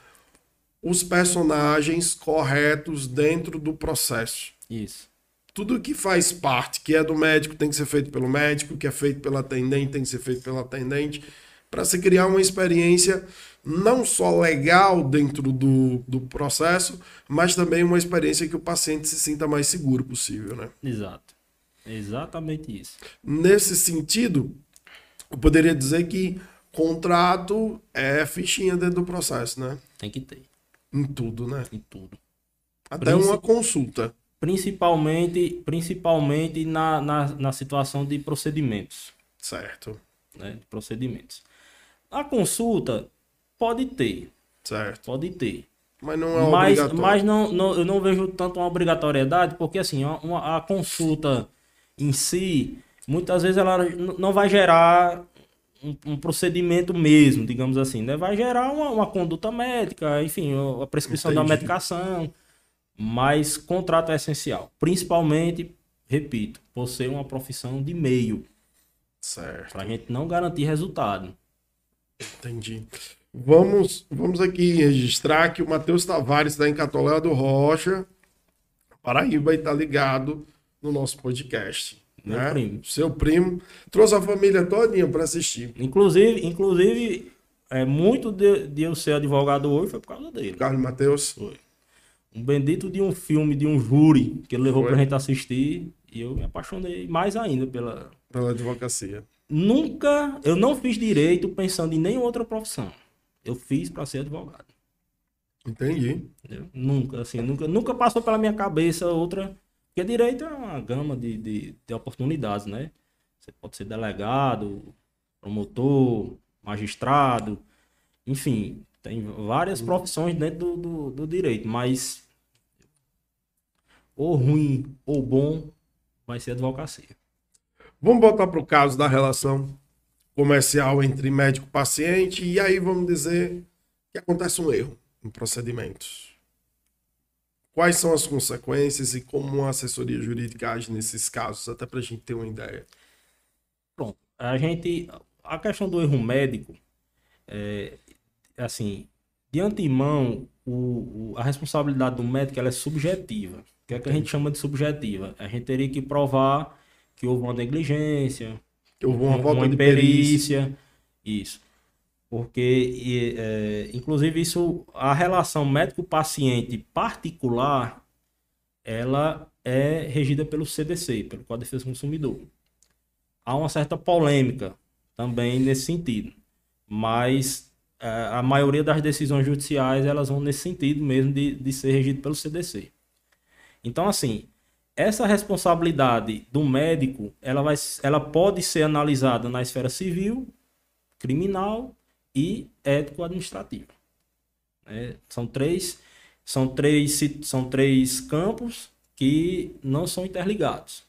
os personagens corretos dentro do processo. Isso. Tudo que faz parte, que é do médico, tem que ser feito pelo médico, que é feito pela atendente, tem que ser feito pela atendente, para se criar uma experiência não só legal dentro do, do processo, mas também uma experiência que o paciente se sinta mais seguro possível, né? Exato. Exatamente isso. Nesse sentido, eu poderia dizer que contrato é fichinha dentro do processo, né? Tem que ter. Em tudo, né? Em tudo. Até Princip... uma consulta. Principalmente, principalmente na, na, na situação de procedimentos. Certo. Né? De procedimentos. A consulta, Pode ter. Certo. Pode ter. Mas não é mas, obrigatório. Mas não, não, eu não vejo tanto uma obrigatoriedade, porque assim, uma, a consulta em si, muitas vezes ela não vai gerar um, um procedimento mesmo, digamos assim, né? Vai gerar uma, uma conduta médica, enfim, a prescrição Entendi. da medicação, mas contrato é essencial. Principalmente, repito, por ser uma profissão de meio. Certo. Pra gente não garantir resultado. Entendi. Vamos, vamos aqui registrar que o Matheus Tavares está em Catolé do Rocha, Paraíba, e está ligado no nosso podcast. Meu né? primo. Seu primo. Trouxe a família todinha para assistir. Inclusive, inclusive é, muito de, de eu ser advogado hoje foi por causa dele. Carlos Matheus? Foi. Um bendito de um filme, de um júri, que ele levou para a gente assistir. E eu me apaixonei mais ainda pela... Pela advocacia. Nunca, eu não fiz direito pensando em nenhuma outra profissão eu fiz para ser advogado. Entendi. Entendeu? Nunca, assim, nunca, nunca passou pela minha cabeça outra. Porque direito é uma gama de, de, de oportunidades, né? Você pode ser delegado, promotor, magistrado, enfim, tem várias uhum. profissões dentro do, do, do direito, mas ou ruim ou bom vai ser advocacia. Vamos voltar para o caso da relação comercial entre médico e paciente, e aí vamos dizer que acontece um erro em procedimentos. Quais são as consequências e como a assessoria jurídica age nesses casos, até para a gente ter uma ideia? Pronto, a gente, a questão do erro médico, é, assim, de antemão, o, o, a responsabilidade do médico ela é subjetiva. O que é que a gente chama de subjetiva? A gente teria que provar que houve uma negligência, Houve uma, uma volta de perícia. Isso. Porque, é, inclusive, isso, a relação médico-paciente particular, ela é regida pelo CDC, pelo Código de Defesa do Consumidor. Há uma certa polêmica também nesse sentido, mas é, a maioria das decisões judiciais elas vão nesse sentido mesmo de, de ser regido pelo CDC. Então, assim, essa responsabilidade do médico, ela, vai, ela pode ser analisada na esfera civil, criminal e ético-administrativa. É, são três são três são três campos que não são interligados,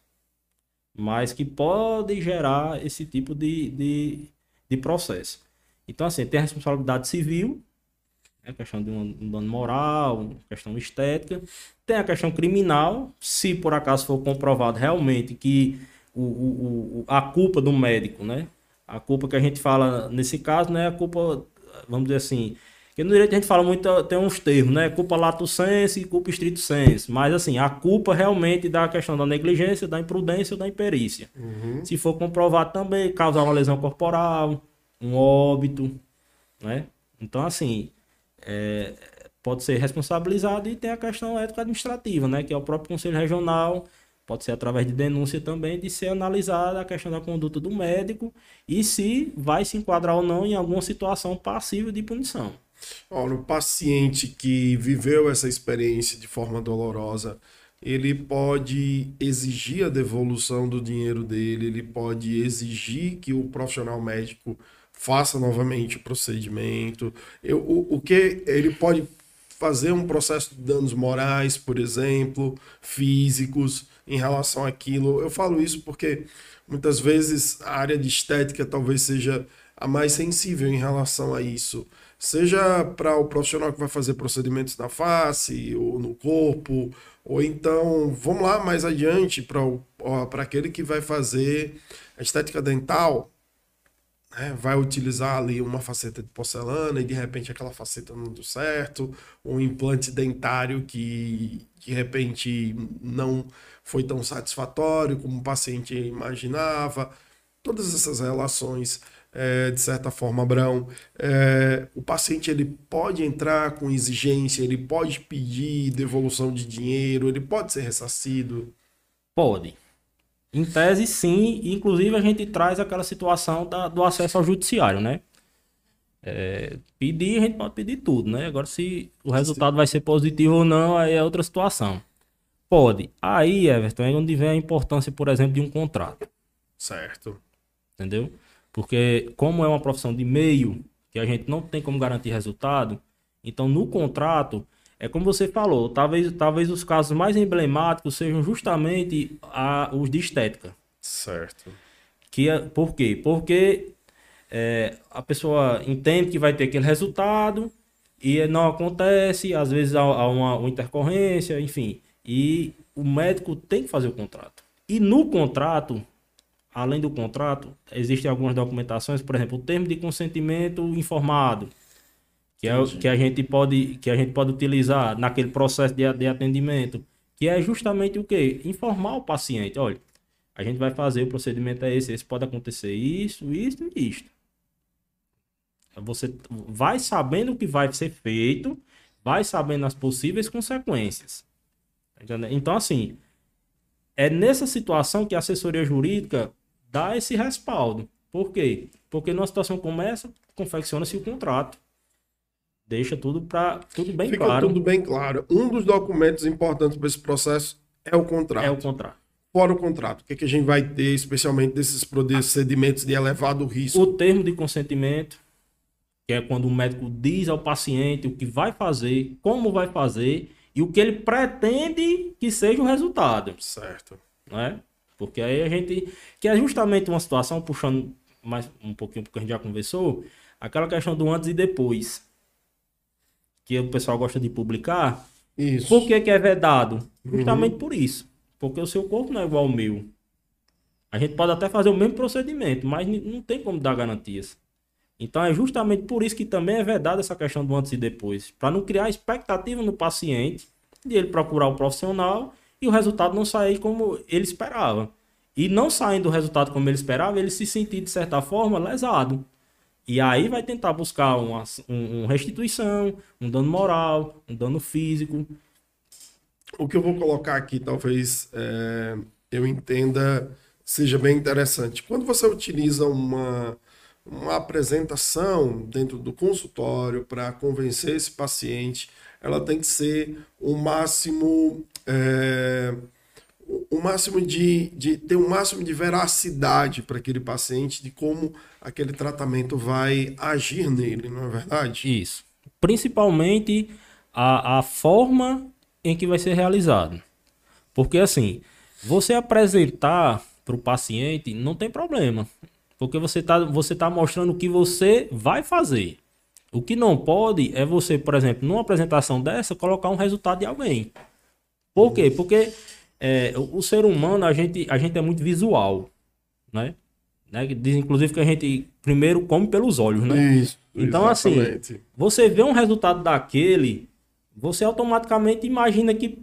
mas que podem gerar esse tipo de, de, de processo. Então, assim, tem a responsabilidade civil, a questão de um, dano moral, questão estética. Tem a questão criminal, se por acaso for comprovado realmente que o, o, o, a culpa do médico, né? A culpa que a gente fala nesse caso não é a culpa, vamos dizer assim, que no direito a gente fala muito, tem uns termos, né? Culpa lato sensu e culpa estrito sensu. Mas assim, a culpa realmente da questão da negligência, da imprudência ou da imperícia. Uhum. Se for comprovado também, causar uma lesão corporal, um óbito, né? Então, assim, é, pode ser responsabilizado e tem a questão ético-administrativa, né? Que é o próprio Conselho Regional, pode ser através de denúncia também, de ser analisada a questão da conduta do médico e se vai se enquadrar ou não em alguma situação passível de punição. Ora, o paciente que viveu essa experiência de forma dolorosa, ele pode exigir a devolução do dinheiro dele, ele pode exigir que o profissional médico faça novamente o procedimento. Eu, o, o que ele pode fazer um processo de danos morais, por exemplo, físicos, em relação àquilo. Eu falo isso porque muitas vezes a área de estética talvez seja a mais sensível em relação a isso. Seja para o profissional que vai fazer procedimentos na face ou no corpo, ou então, vamos lá mais adiante, para aquele que vai fazer a estética dental, né, vai utilizar ali uma faceta de porcelana e de repente aquela faceta não deu certo, um implante dentário que de repente não foi tão satisfatório como o paciente imaginava. Todas essas relações, é, de certa forma, Abrão, é, o paciente ele pode entrar com exigência, ele pode pedir devolução de dinheiro, ele pode ser ressarcido? Pode. Em tese, sim. Inclusive, a gente traz aquela situação da, do acesso ao judiciário, né? É, pedir, a gente pode pedir tudo, né? Agora, se o resultado vai ser positivo ou não, aí é outra situação. Pode. Aí, Everton, é onde vem a importância, por exemplo, de um contrato. Certo. Entendeu? Porque, como é uma profissão de meio, que a gente não tem como garantir resultado, então no contrato é como você falou, talvez, talvez os casos mais emblemáticos sejam justamente a, os de estética. Certo. Que é, por quê? Porque é, a pessoa entende que vai ter aquele resultado e não acontece, às vezes há, há uma, uma intercorrência, enfim. E o médico tem que fazer o contrato. E no contrato, além do contrato, existem algumas documentações, por exemplo, o termo de consentimento informado que, é, que, a gente pode, que a gente pode utilizar naquele processo de, de atendimento, que é justamente o quê? Informar o paciente, olha, a gente vai fazer, o procedimento é esse, esse pode acontecer isso, isso e isto. Você vai sabendo o que vai ser feito, vai sabendo as possíveis consequências. Então, assim, é nessa situação que a assessoria jurídica dá esse respaldo. Por quê? Porque numa situação como essa, confecciona-se o contrato deixa tudo para tudo bem Fica claro. tudo bem claro. Um dos documentos importantes para esse processo é o contrato. É o contrato. Fora o contrato, o que, é que a gente vai ter, especialmente desses procedimentos de elevado risco? O termo de consentimento, que é quando o médico diz ao paciente o que vai fazer, como vai fazer e o que ele pretende que seja o resultado. Certo. Né? Porque aí a gente. Que é justamente uma situação, puxando mais um pouquinho porque a gente já conversou, aquela questão do antes e depois que o pessoal gosta de publicar. Isso. Por que, que é vedado? Justamente uhum. por isso. Porque o seu corpo não é igual ao meu. A gente pode até fazer o mesmo procedimento, mas não tem como dar garantias. Então é justamente por isso que também é vedado essa questão do antes e depois. Para não criar expectativa no paciente de ele procurar o profissional e o resultado não sair como ele esperava. E não saindo o resultado como ele esperava, ele se sentir, de certa forma, lesado. E aí vai tentar buscar uma, um, restituição, um dano moral, um dano físico. O que eu vou colocar aqui, talvez é, eu entenda, seja bem interessante. Quando você utiliza uma, uma apresentação dentro do consultório para convencer esse paciente, ela tem que ser o máximo. É, o máximo de, de ter o um máximo de veracidade para aquele paciente de como aquele tratamento vai agir nele, não é verdade? Isso. Principalmente a, a forma em que vai ser realizado. Porque assim, você apresentar para o paciente não tem problema. Porque você está você tá mostrando o que você vai fazer. O que não pode é você, por exemplo, numa apresentação dessa, colocar um resultado de alguém. Por quê? Porque é, o, o, ser humano, a gente, a gente é muito visual, né? né? Diz inclusive que a gente primeiro come pelos olhos, né? Isso. Então, assim, exatamente. assim, você vê um resultado daquele, você automaticamente imagina que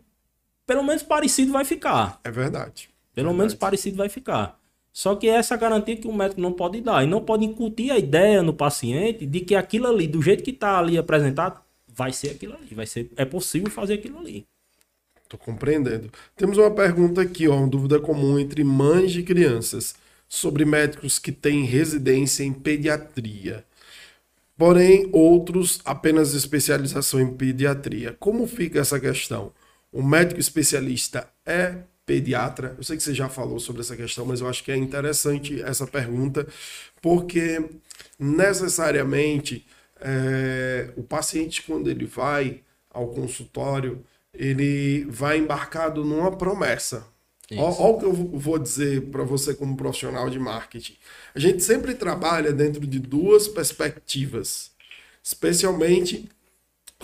pelo menos parecido vai ficar. É verdade. Pelo verdade. menos parecido vai ficar. Só que essa garantia que o médico não pode dar. E não pode incutir a ideia no paciente de que aquilo ali, do jeito que está ali apresentado, vai ser aquilo ali. Vai ser, é possível fazer aquilo ali. Estou compreendendo. Temos uma pergunta aqui, ó, uma dúvida comum entre mães de crianças sobre médicos que têm residência em pediatria. Porém, outros apenas especialização em pediatria. Como fica essa questão? O médico especialista é pediatra? Eu sei que você já falou sobre essa questão, mas eu acho que é interessante essa pergunta, porque necessariamente é, o paciente, quando ele vai ao consultório, ele vai embarcado numa promessa. Olha o que eu vou dizer para você como profissional de marketing. A gente sempre trabalha dentro de duas perspectivas, especialmente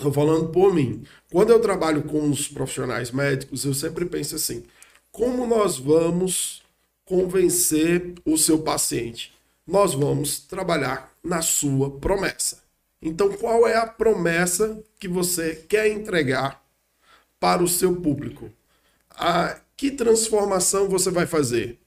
Estou falando por mim. Quando eu trabalho com os profissionais médicos, eu sempre penso assim: como nós vamos convencer o seu paciente? Nós vamos trabalhar na sua promessa. Então, qual é a promessa que você quer entregar para o seu público? A, que transformação você vai fazer?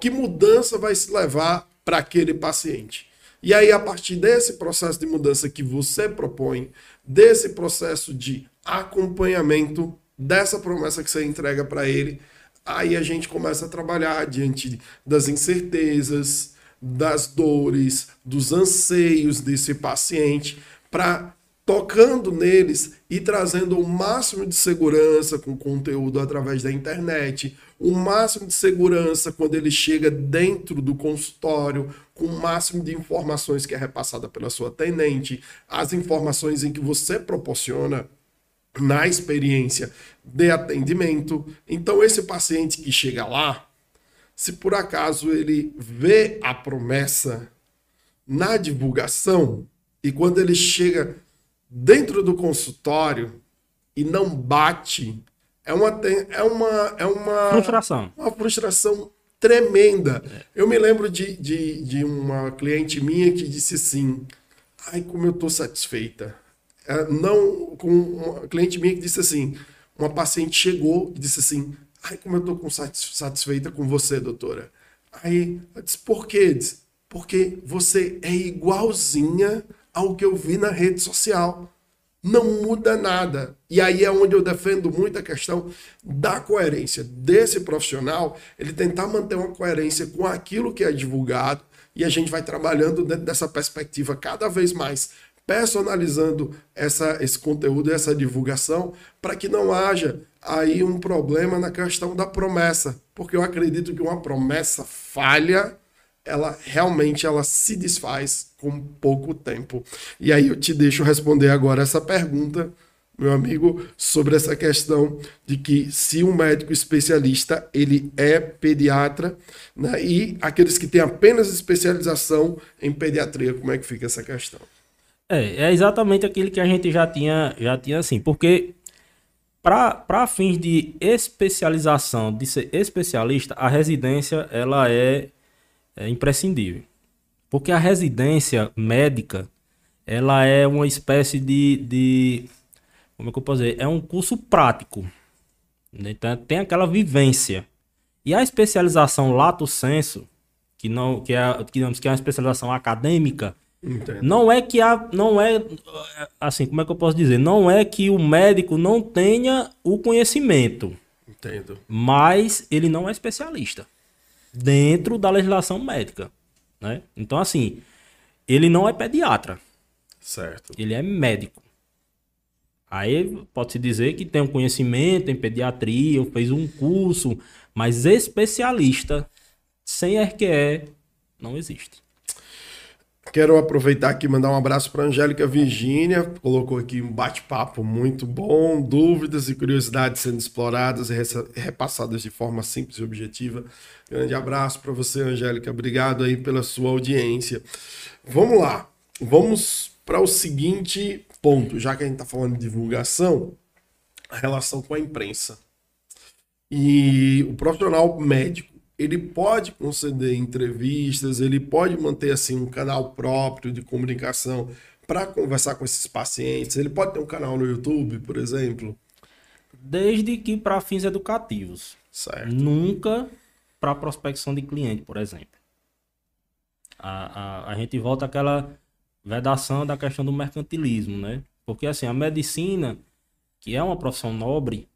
Que mudança vai se levar para aquele paciente? E aí, a partir desse processo de mudança que você propõe, desse processo de acompanhamento, dessa promessa que você entrega para ele, Aí a gente começa a trabalhar diante das incertezas, das dores, dos anseios desse paciente, para tocando neles e trazendo o máximo de segurança com conteúdo através da internet, o máximo de segurança quando ele chega dentro do consultório, com o máximo de informações que é repassada pela sua tenente, as informações em que você proporciona na experiência de atendimento. Então, esse paciente que chega lá, se por acaso ele vê a promessa na divulgação e quando ele chega dentro do consultório e não bate, é uma é uma é uma frustração, uma frustração tremenda. É. Eu me lembro de, de, de uma cliente minha que disse assim: "Ai, como eu tô satisfeita é, não com uma cliente minha que disse assim, uma paciente chegou e disse assim, ai como eu estou com satisfeita com você, doutora. Aí ela disse, por quê? Disse, porque você é igualzinha ao que eu vi na rede social. Não muda nada. E aí é onde eu defendo muito a questão da coerência desse profissional, ele tentar manter uma coerência com aquilo que é divulgado, e a gente vai trabalhando dentro dessa perspectiva cada vez mais personalizando essa, esse conteúdo e essa divulgação para que não haja aí um problema na questão da promessa, porque eu acredito que uma promessa falha, ela realmente ela se desfaz com pouco tempo. E aí eu te deixo responder agora essa pergunta, meu amigo, sobre essa questão de que se um médico especialista ele é pediatra, né, e aqueles que têm apenas especialização em pediatria, como é que fica essa questão? É, é exatamente aquilo que a gente já tinha, já tinha assim, porque para fins de especialização, de ser especialista, a residência ela é, é imprescindível. Porque a residência médica, ela é uma espécie de, de como é que eu posso dizer? É um curso prático. Né? Então, tem aquela vivência. E a especialização lato senso, que não que é, digamos, que é uma especialização acadêmica, Entendo. Não é que a, não é assim, como é que eu posso dizer? Não é que o médico não tenha o conhecimento. Entendo. Mas ele não é especialista dentro da legislação médica, né? Então assim, ele não é pediatra. Certo. Ele é médico. Aí pode-se dizer que tem um conhecimento em pediatria, fez um curso, mas especialista sem RQE não existe. Quero aproveitar aqui e mandar um abraço para Angélica Virgínia, colocou aqui um bate-papo muito bom, dúvidas e curiosidades sendo exploradas e repassadas de forma simples e objetiva. Grande abraço para você, Angélica. Obrigado aí pela sua audiência. Vamos lá, vamos para o seguinte ponto, já que a gente está falando de divulgação, a relação com a imprensa. E o profissional médico ele pode conceder entrevistas, ele pode manter assim um canal próprio de comunicação para conversar com esses pacientes. Ele pode ter um canal no YouTube, por exemplo. Desde que para fins educativos. Certo. Nunca para prospecção de cliente, por exemplo. A, a, a gente volta àquela vedação da questão do mercantilismo, né? Porque assim, a medicina, que é uma profissão nobre,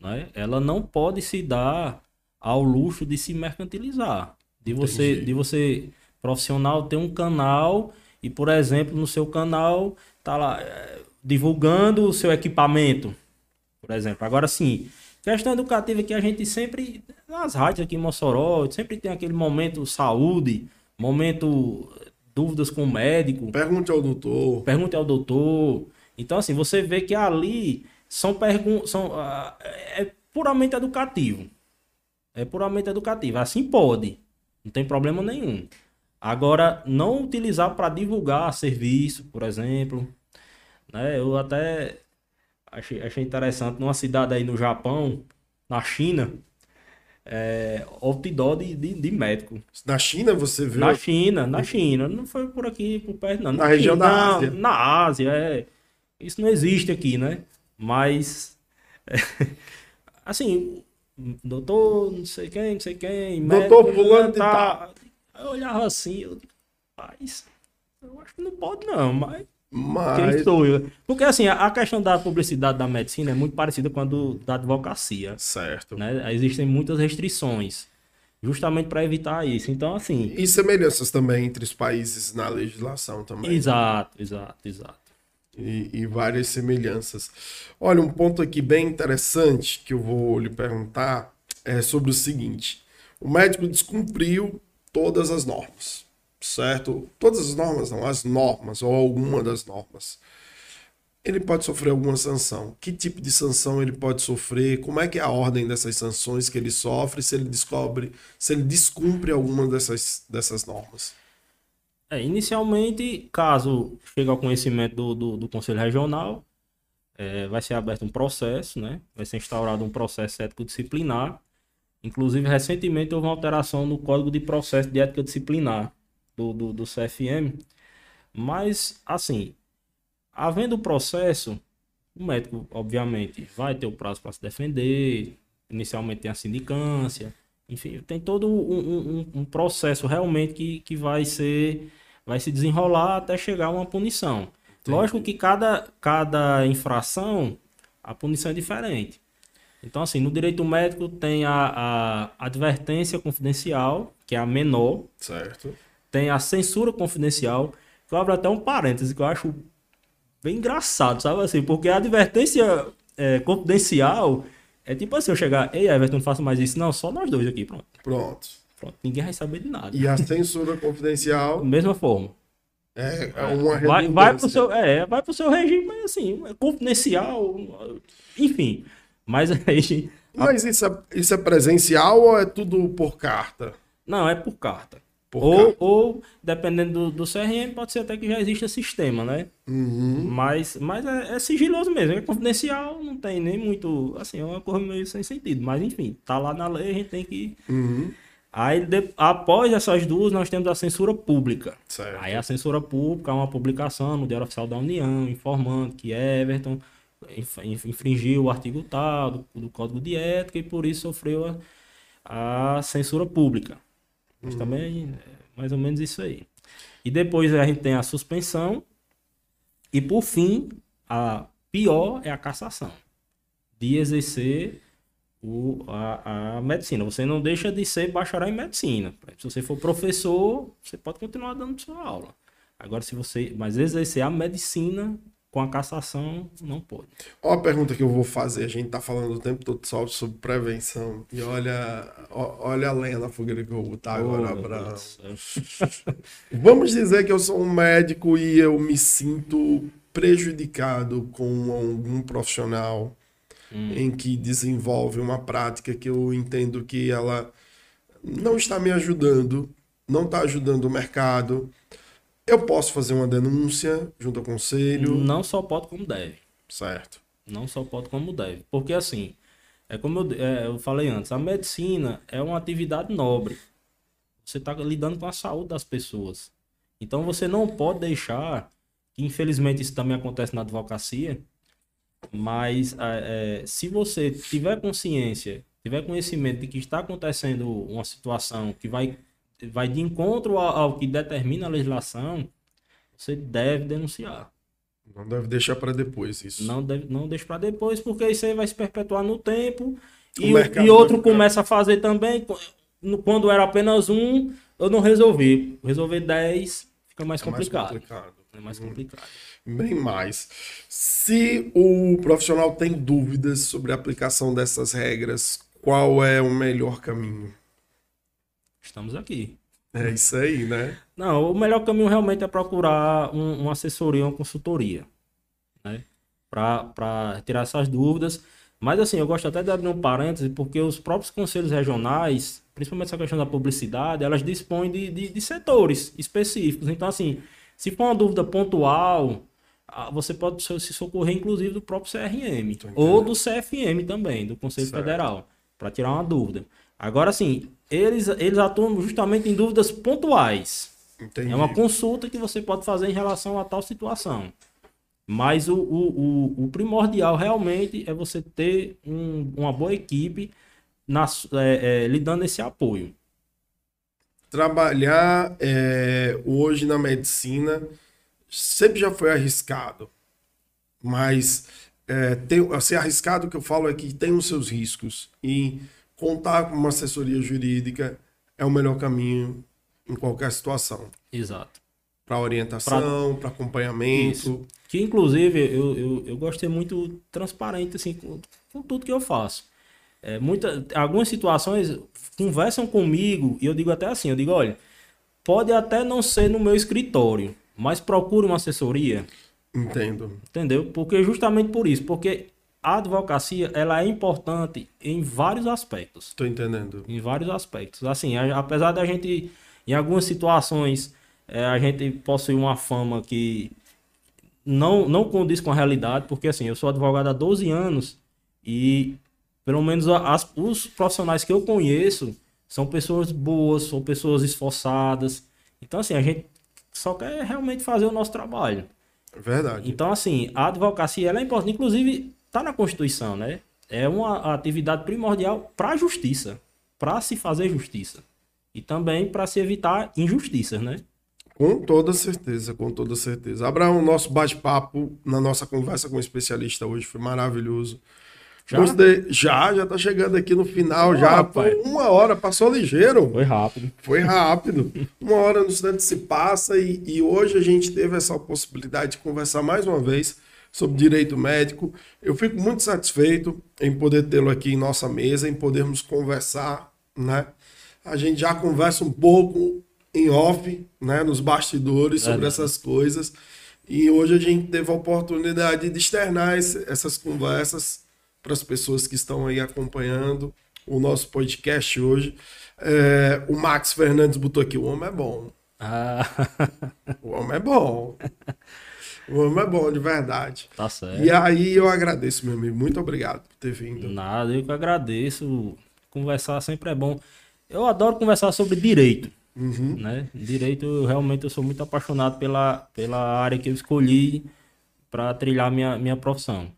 né? ela não pode se dar ao luxo de se mercantilizar. De você, de você profissional ter um canal e, por exemplo, no seu canal tá lá é, divulgando o seu equipamento, por exemplo. Agora sim, questão educativa que a gente sempre nas rádios aqui em Mossoró, sempre tem aquele momento saúde, momento dúvidas com o médico. Pergunte ao doutor. Pergunte ao doutor. Então, assim, você vê que ali são perguntas. São, uh, é puramente educativo. É puramente educativo. Assim pode. Não tem problema nenhum. Agora, não utilizar para divulgar serviço, por exemplo. Né? Eu até achei, achei interessante, numa cidade aí no Japão, na China, é, outdoor de, de, de, médico. Na China você viu? Na China, na China. Não foi por aqui, por perto, não. Na, na região China, da Ásia. Na Ásia, é. Isso não existe aqui, né? Mas, é, [laughs] assim, doutor, não sei quem, não sei quem, doutor fulano tá... Eu olhava assim, eu digo, rapaz, eu acho que não pode não, mas... Mas... Quem sou eu? Porque assim, a questão da publicidade da medicina é muito parecida com a do, da advocacia. Certo. Né? Existem muitas restrições justamente para evitar isso. Então, assim. E semelhanças também entre os países na legislação também. Exato, exato, exato. E, e, várias semelhanças. Olha, um ponto aqui bem interessante que eu vou lhe perguntar é sobre o seguinte: o médico descumpriu todas as normas, certo? Todas as normas, não, as normas, ou alguma das normas. Ele pode sofrer alguma sanção. Que tipo de sanção ele pode sofrer? Como é que é a ordem dessas sanções que ele sofre se ele descobre, se ele descumpre alguma dessas, dessas normas? É, inicialmente, caso chegue ao conhecimento do, do, do Conselho Regional, é, vai ser aberto um processo, né? Vai ser instaurado um processo ético disciplinar Inclusive, recentemente houve uma alteração no Código de Processo de Ética Disciplinar do, do, do CFM. Mas, assim, havendo o processo, o médico, obviamente, vai ter o prazo para se defender. Inicialmente tem a sindicância. Enfim, tem todo um, um, um, processo realmente que, que vai ser vai se desenrolar até chegar a uma punição. Entendi. Lógico que cada, cada infração, a punição é diferente. Então, assim, no direito médico tem a, a advertência confidencial, que é a menor. Certo. Tem a censura confidencial, que eu abro até um parêntese, que eu acho bem engraçado, sabe assim? Porque a advertência é, confidencial é tipo assim, eu chegar, ei, Everton, não faça mais isso. Não, só nós dois aqui, pronto. Pronto. Pronto, ninguém vai saber de nada. E a censura confidencial? [laughs] Mesma forma. É, é uma vai, vai pro seu É, vai pro seu regime, mas assim, é confidencial, enfim. Mas [laughs] aí. Mas isso é, isso é presencial ou é tudo por carta? Não, é por carta. Por ou, carta. ou, dependendo do, do, CRM, pode ser até que já exista sistema, né? Uhum. Mas, mas é, é, sigiloso mesmo, é confidencial, não tem nem muito. Assim, é uma coisa meio sem sentido. Mas enfim, tá lá na lei, a gente tem que. Uhum. Aí, de, após essas duas, nós temos a censura pública. Certo. Aí a censura pública é uma publicação no Diário Oficial da União, informando que Everton infringiu o artigo tal do, do, Código de Ética e por isso sofreu a, a censura pública. Mas uhum. também é mais ou menos isso aí. E depois a gente tem a suspensão e por fim, a pior é a cassação de exercer o, a, a medicina. Você não deixa de ser bacharel em medicina. Se você for professor, você pode continuar dando sua aula. Agora, se você. Mas exercer a medicina com a cassação, não pode. Ó, a pergunta que eu vou fazer. A gente tá falando o tempo todo só sobre prevenção. E olha, olha a lenha na fogueira que eu vou botar oh, agora. [laughs] Vamos dizer que eu sou um médico e eu me sinto prejudicado com algum profissional hum. em que desenvolve uma prática que eu entendo que ela não está me ajudando, não está ajudando o mercado eu posso fazer uma denúncia junto ao conselho? Não só pode, como deve. Certo. Não só pode, como deve. Porque assim, é como eu, é, eu falei antes, a medicina é uma atividade nobre. Você está lidando com a saúde das pessoas. Então você não pode deixar, que infelizmente isso também acontece na advocacia, mas é, se você tiver consciência tiver conhecimento de que está acontecendo uma situação que vai, vai de encontro ao, ao que determina a legislação, você deve denunciar. Não deve deixar para depois isso. Não, deve, não deixe para depois, porque isso aí vai se perpetuar no tempo. E, e outro começa a fazer também. Quando era apenas um, eu não resolvi. Resolver 10 fica mais é complicado. Mais complicado. É mais complicado. Bem mais. Se o profissional tem dúvidas sobre a aplicação dessas regras, qual é o melhor caminho? Estamos aqui. É isso aí, né? Não, o melhor caminho realmente é procurar um, uma assessoria, uma consultoria, né? Para tirar essas dúvidas. Mas assim, eu gosto até de abrir um parêntese, porque os próprios conselhos regionais, principalmente essa questão da publicidade, elas dispõem de, de, de setores específicos. Então, assim, se for uma dúvida pontual, você pode se socorrer, inclusive, do próprio CRM ou do CFM também, do Conselho certo. Federal, para tirar uma dúvida. Agora, assim, eles, eles atuam justamente em dúvidas pontuais. Entendi. É uma consulta que você pode fazer em relação a tal situação. Mas o, o, o, o primordial realmente é você ter um, uma boa equipe na, é, é, lhe dando esse apoio. Trabalhar é, hoje na medicina sempre já foi arriscado, mas é, tem, ser arriscado que eu falo é que tem os seus riscos e contar com uma assessoria jurídica é o melhor caminho em qualquer situação. Exato. Para orientação, para acompanhamento. Isso. Que inclusive eu, eu, eu gosto de ser muito transparente assim, com, com tudo que eu faço. É, muita, algumas situações conversam comigo e eu digo até assim, eu digo, olha, pode até não ser no meu escritório, mas procure uma assessoria. Entendo. Entendeu? Porque justamente por isso, porque a advocacia ela é importante em vários aspectos. Estou entendendo. Em vários aspectos. Assim, apesar da gente, em algumas situações, é, a gente possui uma fama que não, não condiz com a realidade, porque assim, eu sou advogado há 12 anos e pelo menos as, os profissionais que eu conheço são pessoas boas, são pessoas esforçadas. Então, assim, a gente só quer realmente fazer o nosso trabalho. Verdade. Então, assim, a advocacia ela é importante. Inclusive, está na Constituição, né? É uma atividade primordial para a justiça, para se fazer justiça. E também para se evitar injustiças, né? Com toda certeza, com toda certeza. Abraão, nosso bate-papo na nossa conversa com o especialista hoje foi maravilhoso. Já? Já, já tá chegando aqui no final, já. Rapaz. Uma hora, passou ligeiro. Foi rápido. Foi rápido. uma hora no instante se passa e, e hoje a gente teve essa possibilidade de conversar mais uma vez sobre direito médico. Eu fico muito satisfeito em poder tê-lo aqui em nossa mesa, em podermos conversar, né? A gente já conversa um pouco em off, né, nos bastidores sobre é, essas coisas. E hoje a gente teve a oportunidade de externar essas conversas para as pessoas que estão aí acompanhando o nosso podcast hoje. É, o Max Fernandes botou aqui: o homem é bom. Ah. [laughs] O homem é bom. O homem é bom, de verdade. Tá certo. E aí eu agradeço, meu amigo. Muito obrigado por ter vindo. Nada, eu que agradeço. Conversar sempre é bom. Eu adoro conversar sobre direito. Uhum. Né? Direito, eu, realmente eu sou muito apaixonado pela, pela área que eu escolhi para trilhar minha, minha profissão.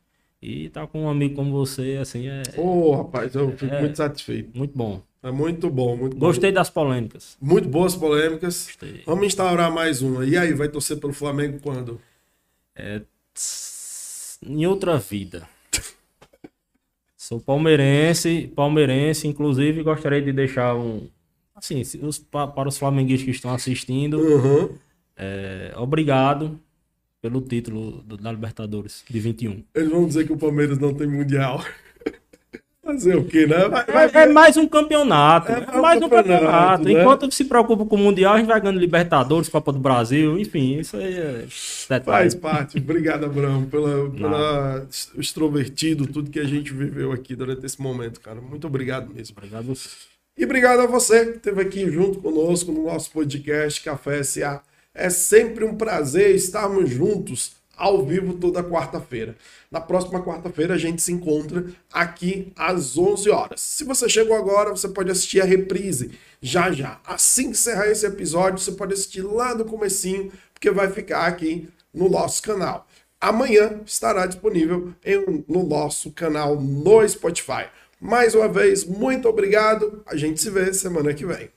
E estar tá com um amigo como você, assim, é. Ô, oh, rapaz, eu fico é, muito satisfeito. Muito bom. É muito bom, muito Gostei bom. das polêmicas. Muito boas polêmicas. Gostei. Vamos instaurar mais uma. E aí, vai torcer pelo Flamengo quando? É, em outra vida. [laughs] Sou palmeirense, palmeirense, inclusive gostaria de deixar um. Assim, os, para os flamenguistas que estão assistindo, uhum. é, obrigado pelo título do, da Libertadores de 21. Eles vão dizer que o Palmeiras não tem Mundial. [laughs] Fazer o quê, né? Vai é, é, mais um campeonato. É, é mais um campeonato. Né? Enquanto se preocupa com o Mundial, a gente vai ganhando Libertadores, Copa do Brasil, enfim, isso aí é. Faz parte. Obrigado, Abraão, pela, pela extrovertido, tudo que a gente viveu aqui durante esse momento, cara. Muito obrigado mesmo. Obrigado a você. E obrigado a você que esteve aqui junto conosco no nosso podcast Café SA. É sempre um prazer estarmos juntos ao vivo toda quarta-feira. Na próxima quarta-feira a gente se encontra aqui às 11 horas. Se você chegou agora, você pode assistir a reprise já já. Assim que encerrar esse episódio, você pode assistir lá no comecinho, porque vai ficar aqui no nosso canal. Amanhã estará disponível em, no nosso canal no Spotify. Mais uma vez, muito obrigado. A gente se vê semana que vem.